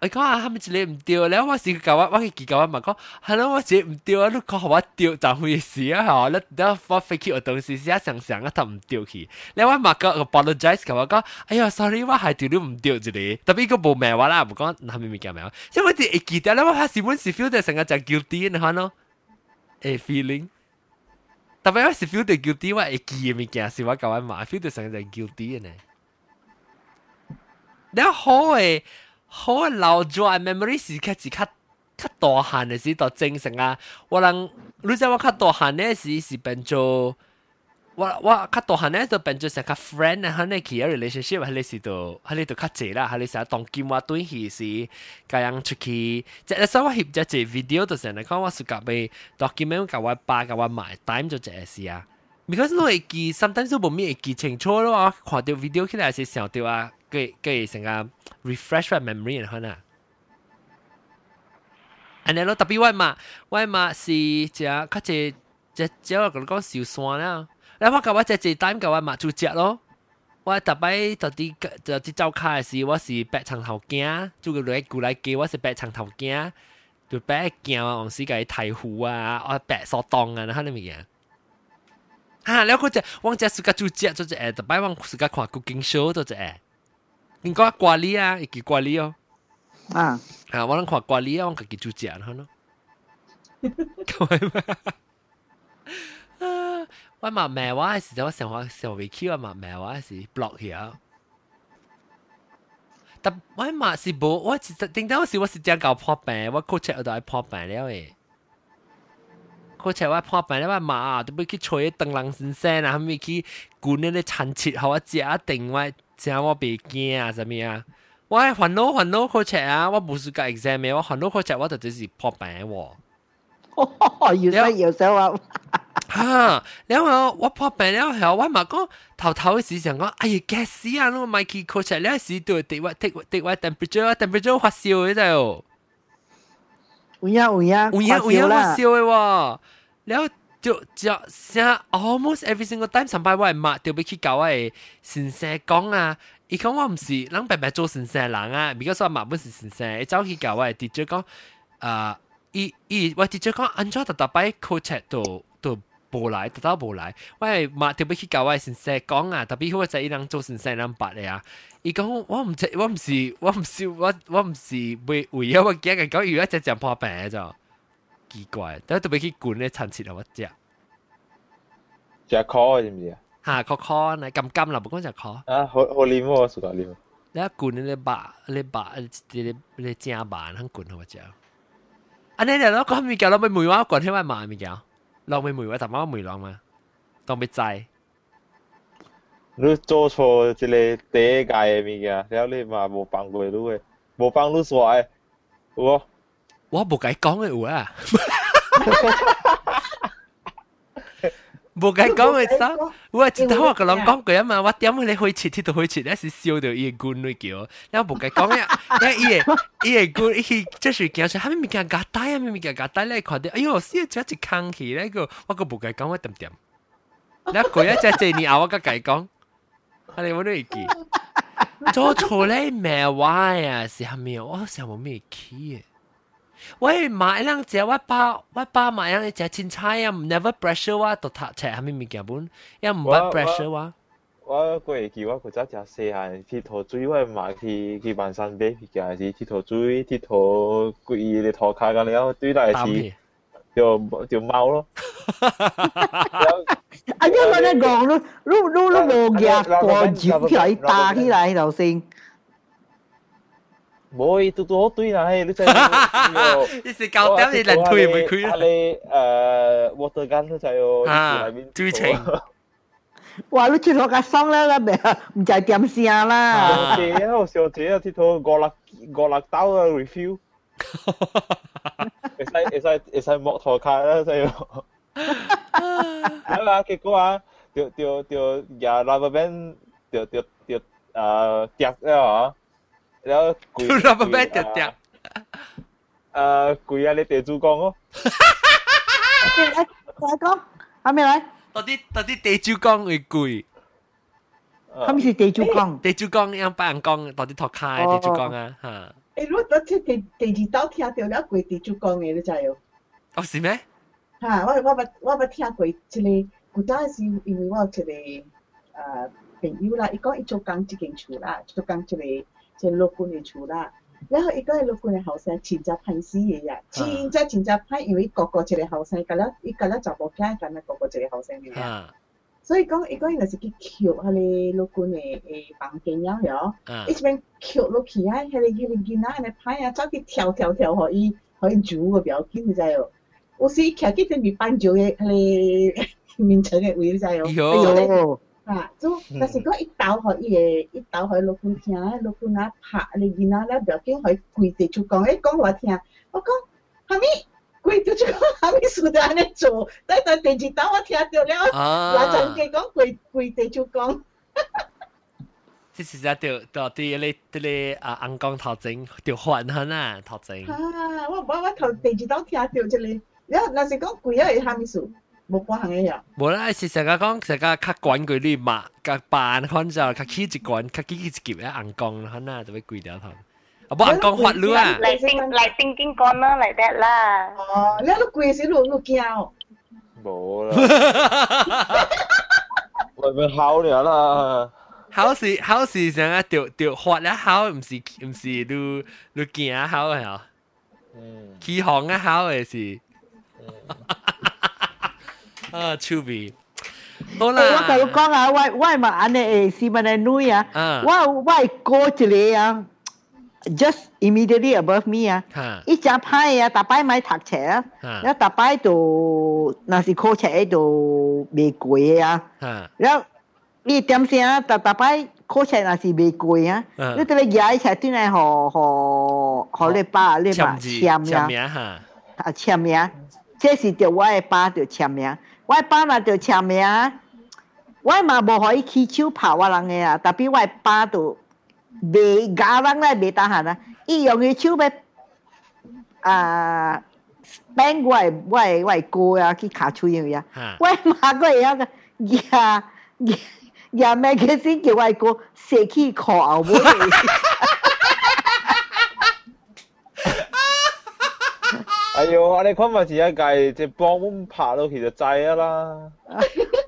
Speaker 1: 我讲啊，系咪一个唔对？然后我是教我，我去教我嘛讲，系咯，我一个唔对啊，你讲我对，就回事啊，吓！你你我飞去学东西，时想想啊，他唔对去。然后我嘛个 apologize 同我讲，哎呀，sorry，我系对你唔对一个，特别个冇名话啦，唔讲系咪咪叫名？因为我哋会记得咧，我系本是 feel 到成个就 guilty 你看咯，诶 feeling。特别我是 feel 到 guilty，我会记嘅物件是我教我嘛，feel 到成个就 guilty 嘅呢。然后好诶。 好留住 memory 是较是较较大汉嘅时，就精神啊！我人你知我较大汉嘅时是变做我我较大汉嘅就变做成个 friend 啊，喺你其他 relationship 喺你时度喺你度较济啦，喺你成日当剑话对戏时，咁样出去，即系所以我翕咗只 video 就成日讲我暑假被 document 教我爸教我买 time 就这事啊。because 我会记，sometimes 都冇咩会记清楚咯，我看到 video 起来是想到啊。 佢佢成个 refresh 翻 memory 然后呢，安尼咯，特别我嘛，我嘛是只较只只只我讲讲小山啦，然后我甲我只只 time 甲我嘛做只咯，我特别到啲就啲走卡嘅时，我是白长头镜，做个来过来记，我是白长头镜，就白镜啊，往时个太湖啊，我白索当啊，然后你咪嘢。 哈，แล้วก็จะว่างจะสุกจูเจียจะจะเอแต่ไปว่างสุกขวากูกินโชว์จะจะ 应该挂你啊，一个挂你哦。啊啊，我能看挂你啊，我自己就讲好咯。我嘛咩話時，我成日成日 VQ 啊嘛咩話時 block 咗。但我嘛是無，我是頂到時我是將搞破病，我 coach 我都係破病了誒。coach 我破病了，我嘛都要去吹啲燈籠先生啊，咪去管呢啲殘切，好我食一定我。正我別驚啊，什麼啊？我係煩惱煩惱好似啊，我冇試過 exam 嘅，我烦恼好似我就只是破病喎。
Speaker 3: 要使要使話。
Speaker 1: 嚇！然後我破病了後，我咪講頭頭嘅時常講，哎呀，驚死啊！我咪去 coach 咧時對地位 take take 位 temperature temperature 發燒嘅就。
Speaker 3: 有影有影，
Speaker 1: 有影有影發燒嘅喎。然後就就成 almost every single time 上班我系抹掉俾佢搞系先生讲啊，伊讲我唔是，人白白做先生人啊，because 我抹本是先生，伊走去搞我系 teacher 讲，啊，伊伊我 teacher 讲，安怎特特摆 coach 都都无来，特特无来，我系抹掉俾佢搞我系先生讲啊，特别好就伊人做先生人白嚟啊。伊讲我唔知，我唔是，我唔是，我我唔是为为咗我惊嘅讲，如果只只破病就。 奇怪，但系特别去管咧亲切系乜只？
Speaker 6: 只 call 知唔知啊？
Speaker 1: 吓 call call 呢揿揿啦，唔讲就 call。
Speaker 6: 啊，好好黏喎，สุด黏。
Speaker 1: 你一管你把你把你你正把肯管好只。อันนี้เดี๋ยวเราก็มีแกเราไปมวยว่าก่อนที่ว่ามามีแกเราไปมวยว่าแต่ว่ามวยลองมาต้องไปใจ
Speaker 6: 你做错即系第一届嘅物件，แล้ว你嘛冇帮过你嘅，冇帮你说诶，我。
Speaker 1: 我不该讲的话，哈哈哈哈哈哈！不该讲的啥？我只当我跟人讲鬼嘛，我点么你会吃，你都会吃，那是烧的伊个骨肉叫。那我不该讲呀，那伊个伊个骨，伊去这是叫啥？还没没敢打呀，没没敢打那款的。哎呦，我烧着一只康熙那个，我个不该讲我点点。那鬼啊，在这里啊，我该讲，阿里我都未见。做出来没哇呀？下面我想问咩 key？喂买两只，我爸我爸买两只青菜啊，never pressure 哇，都偷菜下面咪呷本，也唔 pressure 哇。
Speaker 6: 我过去我古早食细汉，佚佗水我嘛去去万山买皮件，是佚佗水，佚佗规个涂骹干了，对待是就就猫咯。
Speaker 3: 哈哈哈哈哈哈！阿你莫在讲咯，撸撸撸毛鸭，我养起来大起来，斗先。
Speaker 6: 冇，都都好对啦，嘿，你真
Speaker 1: 系，你是九点你能推咪佢
Speaker 6: 啦？你诶 water gun 都就系
Speaker 1: 啊，追情。
Speaker 3: 哇！你出咗架桑啦，啦咪唔就系点声啦？
Speaker 6: 小姐啊，小姐啊，铁套五六五六刀啊 review。会使会使会使木头卡啦，就系。系啦，结果啊，就就就呀，rubber band 就就就诶跌咗啊！ 然后攰，
Speaker 1: rubber band 跌跌。
Speaker 6: 诶攰啊！你地主讲咯。
Speaker 3: 嚟嚟讲，系咪嚟？
Speaker 1: 到底到底地主讲会攰？
Speaker 3: 系咪是地主讲？
Speaker 1: 地主讲样把人讲，到底托开地主讲啊吓。
Speaker 7: 诶，如果即地地二刀听到了攰地主讲嘅，你知有？
Speaker 1: 哦，是咩？
Speaker 7: 吓！我我捌我捌听过一个，古早是因为我有一个诶朋友啦，伊讲伊做工一间厝啦，做工一个。 就六姑娘住了。然后一个六姑娘后生前只拍戏嘢呀，前只前只拍因为个哥一个后生，隔了一个了就冇听，咁样个哥一个后生嘅呀。所以讲，一个人是去撬下你六姑娘诶房间了哟，一边撬落去啊，喺你叫你见啊，喺拍啊，走去跳跳跳可以可以住个表情，你知哦。有时徛几只米板蕉嘅喺你面前嘅位，你知哦。有。啊，做，但是讲一倒互伊个，一倒互老公听，老公啊拍你囡仔咧，不要紧，互伊跪地就讲，诶讲我听，我讲，哈咪跪地就讲，哈咪事就安尼做，但系第二倒我听到了，嗱阵嘅讲跪跪地就讲。
Speaker 1: 即是在条到啲你啲你啊硬讲头前条环ਹਨ啊头前。
Speaker 7: 啊，我我我头第二倒听到即系，然后若是讲跪啊系哈咪事。 冇关系嘅。
Speaker 1: 冇啦，是成日讲成日较管佢啲物，较扮看就较起一管，较起一劫咧硬讲，可能就会贵掉头。啊，冇硬讲法律啊。
Speaker 4: 嚟圣嚟圣经讲啦，嚟得啦。
Speaker 7: 哦，你都贵时路路惊。
Speaker 6: 冇啦，喂咪考你啦。
Speaker 1: 考试考试上啊，条条发一考，唔是唔是你你见考系啊，起行一考嘅是， 啊，超鼻。
Speaker 3: 好啦，我就讲啊，我我咪安尼诶，是咪你女啊？我我过一个啊。just immediately above me 啊，一只派啊，大摆买读册啊，然后大摆度那是考册喺度未贵啊，然后你点先啊？大大摆考册那是未贵啊，你对你廿一册转来和和和你爸你爸签名啊，啊签名，这是对我嘅爸就签名， 外爸嘛就签名，外嘛无互伊起手跑我人诶啊，特别我爸着袂牙人来袂得闲啊，伊用伊手要啊。变我诶，我诶，我啊，去卡吹呀！外妈个个，呀呀，麦个斯叫外歌，写起考啊。
Speaker 6: 哎呦，我哋看咪是一届即帮我拍到其实制啊啦。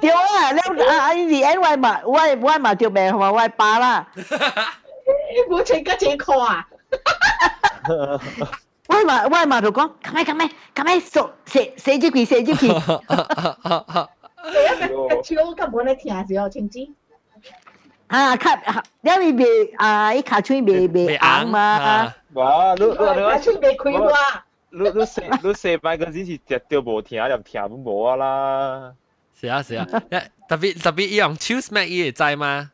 Speaker 3: 对啊，你啊，你诶我嘛我我嘛条命嘛我爸啦。
Speaker 7: 冇请家姐 call 啊！
Speaker 3: 喂嘛喂嘛就讲，咁咪咁咪咁咪数写写住佢写住佢。
Speaker 7: 一个超根本咧听时候请知。
Speaker 3: 啊，卡因为未啊，一卡吹未未硬嘛。
Speaker 6: 哇，你你你
Speaker 7: 卡吹未开哇！
Speaker 6: 你你写你写摆嗰阵时只条无听，就听都冇啊啦。
Speaker 1: 是啊是啊，特别特别用 choose Mac 伊会知吗？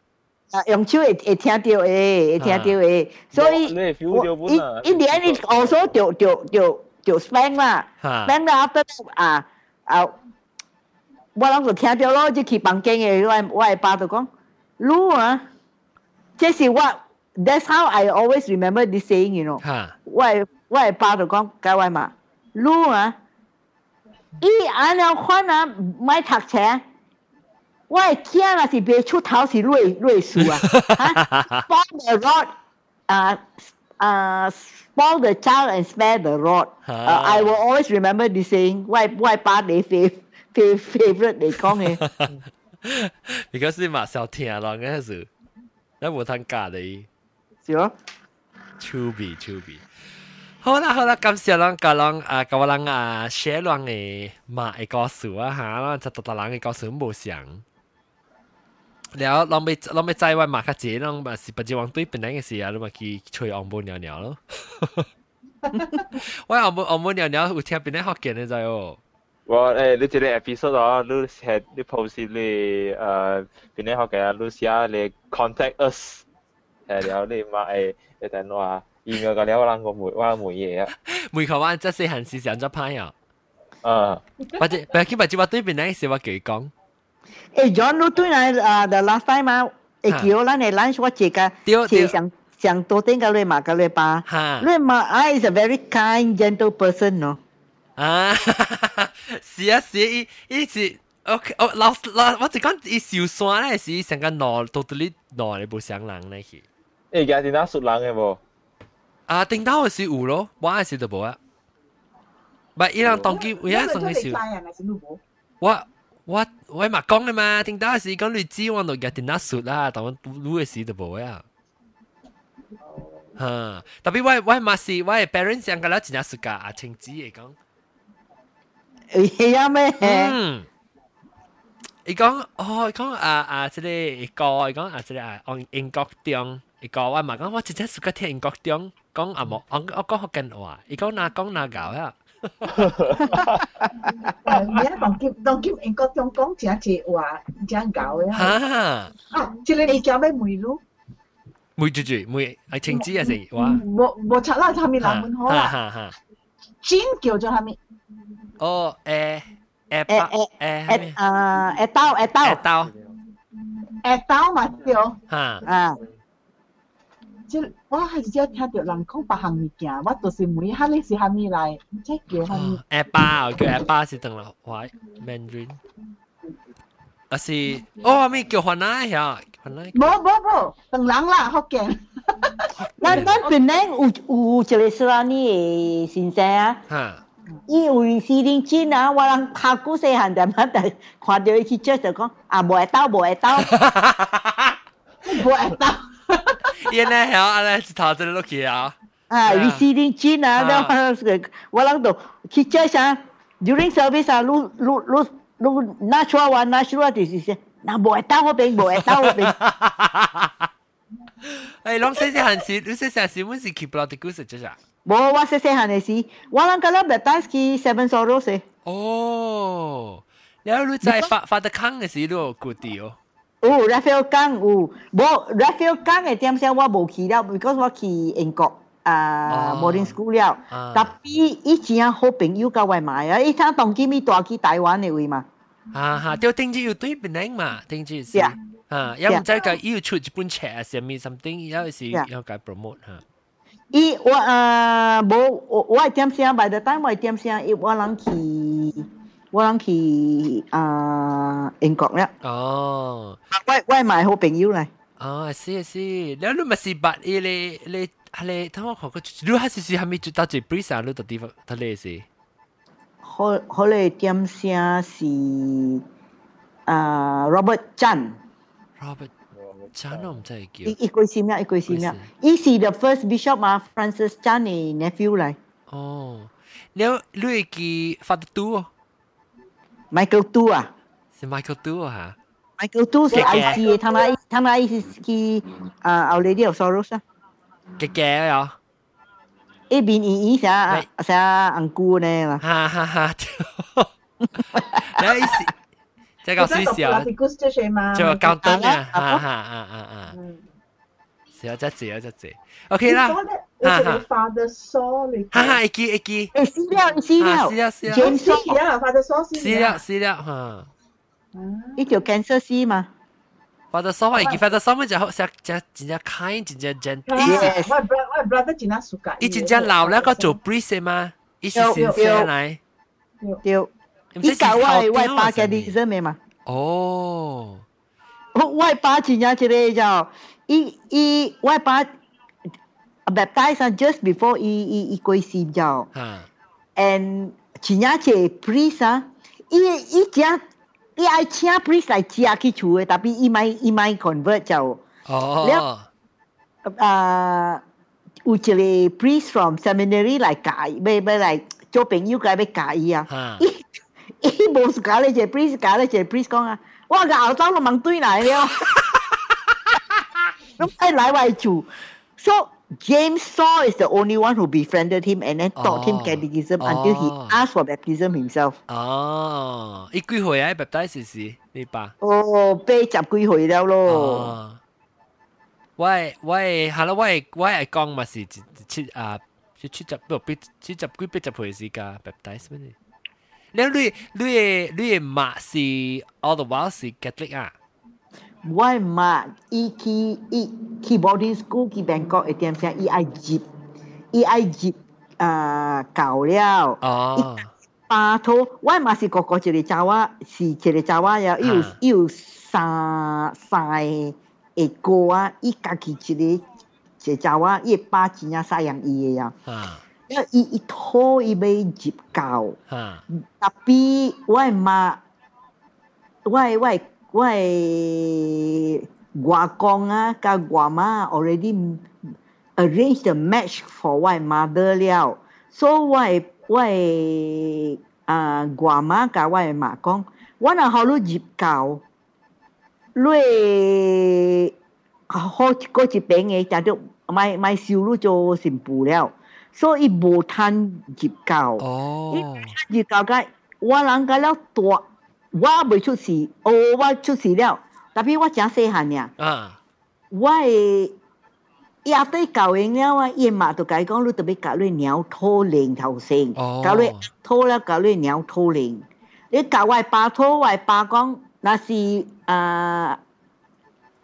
Speaker 3: 啊，用手会会听到诶，会听到诶，所以一一年你我所就就就就 spend 啦，spend 啦 after 啊啊，我谂就听到咯，就去房间嘅我我爸就讲，你啊，这是我，that's how I always remember this saying you know，我 我爸就讲解話嘛，你啊，伊按照看啊，買讀冊。我係驚啊！是別出头是瑞瑞樹啊！嚇，spoil the rod，啊啊，spoil the child and spare the rod。I will always remember this saying。我係我係爸你 fav fav favorite 嚟講嘅。
Speaker 1: because 你嘛少聽咯，嗰時，你冇聽假你。
Speaker 3: 是咯。
Speaker 1: 超比超比。好啦好啦，感谢咱个人啊，个人啊写乱嘅嘛嘅故事啊吓，咱就独独人嘅故事冇想。แล้วเราไม่เราไม่ใจว่ามาคาเจน้องมาสิปัจจุบันตุ้ยเป็นได้ไงสิอ่ะเรามากี่ช่วยอมบุญเหนียวๆแล้วว่าอมบุญอมบุญเหนียวๆอุทิศเป็นได้好见嘅就哦。
Speaker 6: 我诶，你这个 episode 啊，你系你 post 你诶边啲学嘅啊？你写你 contact us，诶แล้ว你มา诶诶等 我 email 个了，我谂我每我每嘢啊。
Speaker 1: 每个话即系闲时上咗派啊。
Speaker 6: 啊，
Speaker 1: 或者或者或者话对边啲事话佢讲。
Speaker 3: 诶，John 你对来啊，the last time 啊，会叫咱嘅 lunch 我食个食上上多点个你嘛个你吧，你嘛 I is a very kind gentle person 喏。
Speaker 1: 啊，是啊是，伊伊是 OK，哦，老老我就讲伊小山咧是成个脑到到你脑你冇想人咧去。
Speaker 6: 诶，家啲哪熟人嘅冇？
Speaker 1: 啊，顶到系是有咯，我系是都冇啊。唔系，伊人当机，我一生嘅少。我。我我嘛讲嘅嘛，听到时讲你知我度日电脑术啦，但我录嘅时就冇啊。哈，特别我我嘛是我嘅 parents 上个啦，真系术噶阿青子嚟讲。
Speaker 3: 系啊咩？
Speaker 1: 嗯。伊讲哦，伊讲啊啊，即个伊个伊讲啊，即个啊，on 英国中，伊个我嘛讲我真系术个听英国中， 讲啊冇，我我讲福建话，伊讲哪讲哪搞啊。
Speaker 7: 而家当剑当剑英国中讲正正话正搞嘅。
Speaker 1: 吓！
Speaker 7: 啊，即系你叫咩梅露？
Speaker 1: 梅住住梅系青枝啊是哇！
Speaker 7: 冇冇拆啦，下面南门好啦。尖叫咗下面。
Speaker 1: 哦诶诶
Speaker 3: 诶诶诶啊诶刀诶刀
Speaker 1: 诶刀
Speaker 7: 诶刀嘛叫。
Speaker 1: 吓
Speaker 3: 啊！
Speaker 7: 即我系只听到人讲别项物件，我就是每下你是虾米来，即叫虾米。
Speaker 1: 阿爸，叫阿爸是等啦，喂，Mandarin。啊是，哦，咩叫云南呀？云南。
Speaker 7: 冇冇冇，等人啦，福建。
Speaker 3: 咱咱本来有有一个斯拉尼嘅先生啊， 伊为四零chín啊，我人考古细汉就乜就看到伊去 church 就讲啊，无会兜，无会兜，无会兜。
Speaker 1: 伊呢晓安尼一头就落去啊。
Speaker 3: 啊，你死定钱啊！那我啷个去叫啥？During service 啊，路路路路拿出来玩，拿出来就是说，那不会打我兵，不会打我兵。
Speaker 1: 哎，侬细细汉时，你细细汉时，阮是去不了的故事，就是。
Speaker 3: 无，我细细汉的时，我啷个了白带去 Seven Sorrows 诶。
Speaker 1: 哦，然后你在发发的康的时，你有固定哦。
Speaker 3: 哦，Raphael 江有，冇 Raphael 江嘅点先我冇去了，because 我去英国啊 boarding school 了。特别以前好朋友教我买啊，伊睇当今咪带去台湾嘅位嘛。
Speaker 1: 啊哈，就定住要对边领嘛，定住是。啊，又唔知个要出一本册啊，上面 something 有时要解 promote 吓。
Speaker 3: 伊我啊无我我点声，by the time 我点声，伊我人去 我諗去啊英國啦。
Speaker 1: 哦，
Speaker 3: 我我係咪好朋友嚟？
Speaker 1: 哦，是是，你你咪是八一你你你，等我講個，你還是是還沒做到最 breeze 啊？你到地方，他那是。
Speaker 3: 好，好咧，點聲是啊，Robert Chan。
Speaker 1: Robert Chan 我唔知叫。
Speaker 3: 一一句是咩？一句是咩？伊是 the first bishop 啊，Francis Chan 嘅 nephew 嚟。
Speaker 1: 哦，你你係記 Father Two 哦。
Speaker 3: Michael Tu
Speaker 1: à? Michael Tu à hả?
Speaker 3: Michael Tu sẽ ai kia thằng này thằng này khi à of Soros à? Cái kè ấy à? Ê bình
Speaker 1: ý ý sẽ sẽ ăn cua nè mà. Ha ha ha. Đấy. Chắc là suy xỉa. Là cao tấn à? Ha ha ha ha ha. Xỉa chắc xỉa chắc xỉa. OK 啦。
Speaker 7: 哈哈。Father Saw 嚟，
Speaker 1: 哈哈，一记一记。
Speaker 3: 诶，资料资料，
Speaker 1: 资料资料。
Speaker 7: James Saw 啊，Father Saw
Speaker 1: 资料资料吓。
Speaker 3: 呢条 cancer C 嘛？
Speaker 1: Father Saw 话，佢 Father Saw 咪就好，只只真正 kind，真正 gentle。
Speaker 7: 我我 brother 真系熟㗎。
Speaker 1: 伊真正老了个做 priest 嘛，伊是先生嚟。
Speaker 3: 对。伊教我我爸嘅历史咩嘛？
Speaker 1: 哦，
Speaker 3: 我爸真正一个就，伊伊我爸 baptized uh, just before i i i koi sim jao ha. And chinya che priest uh, i i chia i ai chia priest like chia ki chu e tapi i mai i mai convert jao
Speaker 1: oh.
Speaker 3: Lep, uh, u chile priest from seminary like kai be be like cho peng yu kai be kai ya i i bo ska le che priest ka le che priest kong a wa ga ao tao lo mang tui nai leo nó phải lại vai chủ so James Saul is the only one who befriended him and then taught oh, him catechism oh, until he asked for baptism himself.
Speaker 1: Oh, 一幾回啊？baptize 是你爸？
Speaker 3: 哦，被十幾回了咯。
Speaker 1: 喂喂，係啦，喂喂，係講咪是七啊？七七十不必七十幾必十回是㗎 baptize 咩？你你你你媽是 all the while 是 Catholic
Speaker 3: 啊？我嘛伊去伊去 boarding school 去 Bangkok 一点，伊爱入，伊爱入啊搞了。啊。巴托，我嘛是哥哥一个查娃，是一个查娃呀，又又三三个诶哥啊，伊家己一个一个查娃，伊巴真正赡养伊个呀。啊。要伊一拖伊袂入搞。啊。特
Speaker 1: 别
Speaker 3: 我妈，我我。我诶外公啊，甲外妈 already arrange the match for 我 mother 了，所以我我诶啊外妈甲我诶妈讲，我若好了入教，你好过一边诶，就都买买收入就进步了。所以无趁入教，
Speaker 1: 伊
Speaker 3: 入教甲我人甲了多。我未出事，哦，我出事了，特别我讲细汉呀。
Speaker 1: 啊，
Speaker 3: 我诶，亚对搞完了啊，伊妈都改讲，你特别搞咧鸟偷零头先，搞咧偷了搞咧鸟偷零。你搞外爸偷外爸讲，那是啊，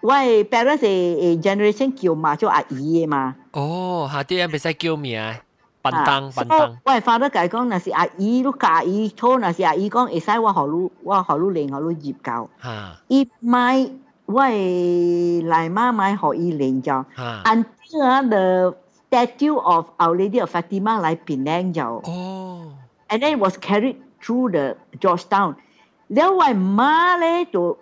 Speaker 3: 我 parents generation 叫嘛叫阿姨嘛。
Speaker 1: 哦，下底人别使叫啊。笨蛋笨蛋。
Speaker 3: 我系发得计讲，那是阿姨都教阿姨错，那是阿姨讲会使我学路，我学路练学路业教。
Speaker 1: 吓！
Speaker 3: 伊买我系嚟妈买学伊练就。
Speaker 1: 吓！
Speaker 3: Until the statue of Our Lady of Fatima 嚟 Penang 就。
Speaker 1: 哦。
Speaker 3: and then it was carried through the Georgetown。了我妈咧就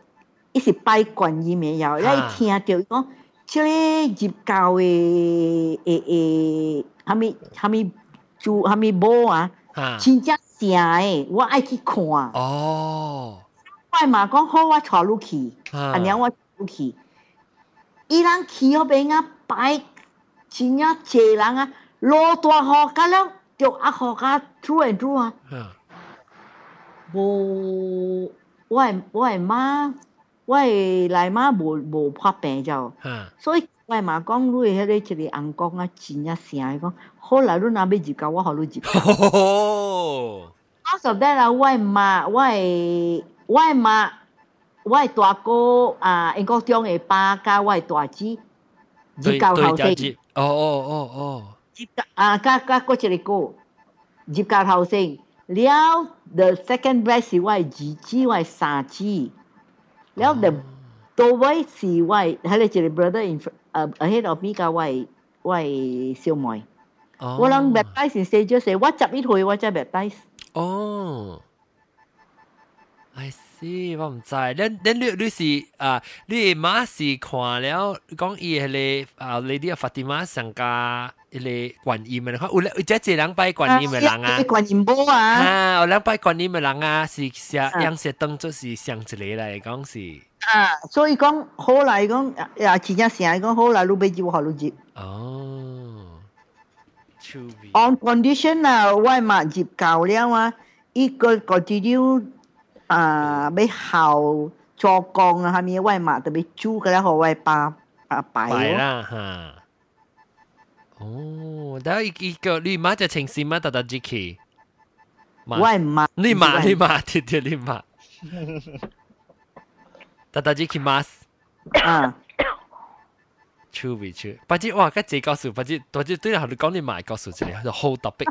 Speaker 3: 一直拜观音嘅有，咧听到讲， 这个入教诶诶诶，哈咪哈咪就哈咪无啊，真正正诶，我爱去看。
Speaker 1: 哦，
Speaker 3: 我嘛讲好，我带入去，阿娘我入去，伊人去后边啊摆，真正侪人啊，老大号甲了，就阿号甲出诶住啊。无，我我妈。我係來媽無無破病就，所以我係媽講你迄個一個紅光啊，真正聲講，好啦，你若要入教，我互你入。我實在啦，我係媽，我係我係媽。我係大哥啊，英國中嘅爸加我係大姊，入教後生。
Speaker 1: 哦哦哦哦。
Speaker 3: 入啊，加加嗰一個哥入教後生，了 the second best 是我係二姊，我係三姊，了 the 到位是我系喺你一个 brother in 诶 ahead of me 加我系我系小妹。我谂 baptize 四咗四，我十一岁我真 baptize。
Speaker 1: 哦。I see。咦，我唔知，恁恁你你是啊，你妈是看了讲伊迄个啊，Lady of Fatima 上加 迄个观音嘅，有有只一人拜观音嘅人啊，
Speaker 3: 观音波啊，
Speaker 1: 啊，有人拜观音嘅人啊，是写样式当做是上一个嚟讲是。
Speaker 3: 啊，所以讲好嚟讲，呀，真正成讲好嚟，你俾住好你接。
Speaker 1: 哦。
Speaker 3: On condition 啊，我嘛接够了啊，一个 continue。啊，要校做工啊，下面外嘛特别煮嘅咧，好外巴啊摆
Speaker 1: 摆啦哈。 哦，但系一个你妈就情绪嘛，特特支持。
Speaker 3: 外妈，
Speaker 1: 你妈你妈贴贴你妈。特特支持妈。
Speaker 3: 啊。
Speaker 1: 超未超，不知哇，嗰只告诉，不知不知对人哋讲你妈告诉一个，就好特别。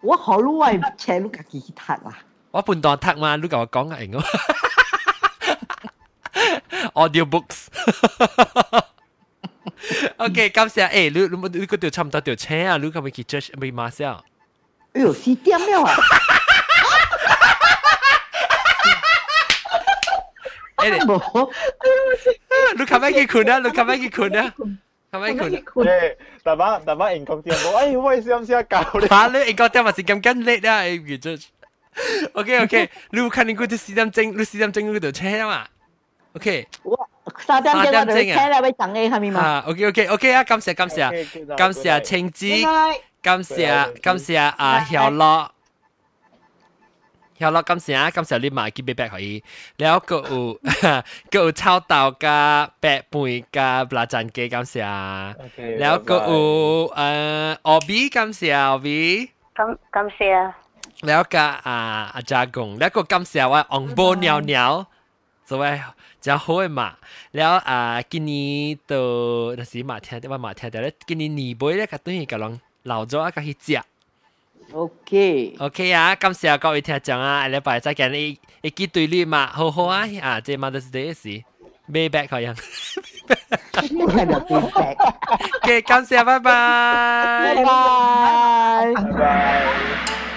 Speaker 3: 我好路外车路家己去睇啦。
Speaker 1: 我半段读嘛，你甲我讲啊，应该 audio books。 OK，感谢诶，你你你嗰条差唔多条车啊，你咁咪去 judge 咪马上。
Speaker 3: 哎呦，四点了啊！
Speaker 1: 诶，冇，你琴晚几困啊？你琴晚几困啊？琴晚困。
Speaker 6: 诶，大把大把英国店冇，哎，我先先教你。
Speaker 1: 吓，你英国店咪是咁紧叻啊？诶，judge。OK OK，你有看你嗰啲四点钟，你四点钟嗰条车嘛？OK，
Speaker 3: 我 三点钟我条车啦，要等你系咪嘛？
Speaker 1: 啊，OK OK OK 啊，感谢感谢，感谢青子，感谢感谢啊晓乐，晓乐感谢啊，感谢你买几杯白可以，แล้วก็有ก็有炒豆加白饭加辣酱鸡感谢，แล้วก็有诶 Obi 感谢 Obi，
Speaker 4: 感感谢。
Speaker 1: แล้วก็อ่าอาจารย์กงแล้วก็กำเสียว่าอง 较好诶嘛。然后啊，今年都那是马听对吧？马听到咧，今年年尾咧，甲等于甲人老早啊，甲去食。
Speaker 3: OK
Speaker 1: OK 啊，感谢各位听众啊，礼拜再见你，一记对你嘛，好好啊啊，这 Mother's Day 是。May back 好像，哈哈哈哈哈。OK，感谢，拜拜，
Speaker 3: 拜拜，
Speaker 6: 拜拜。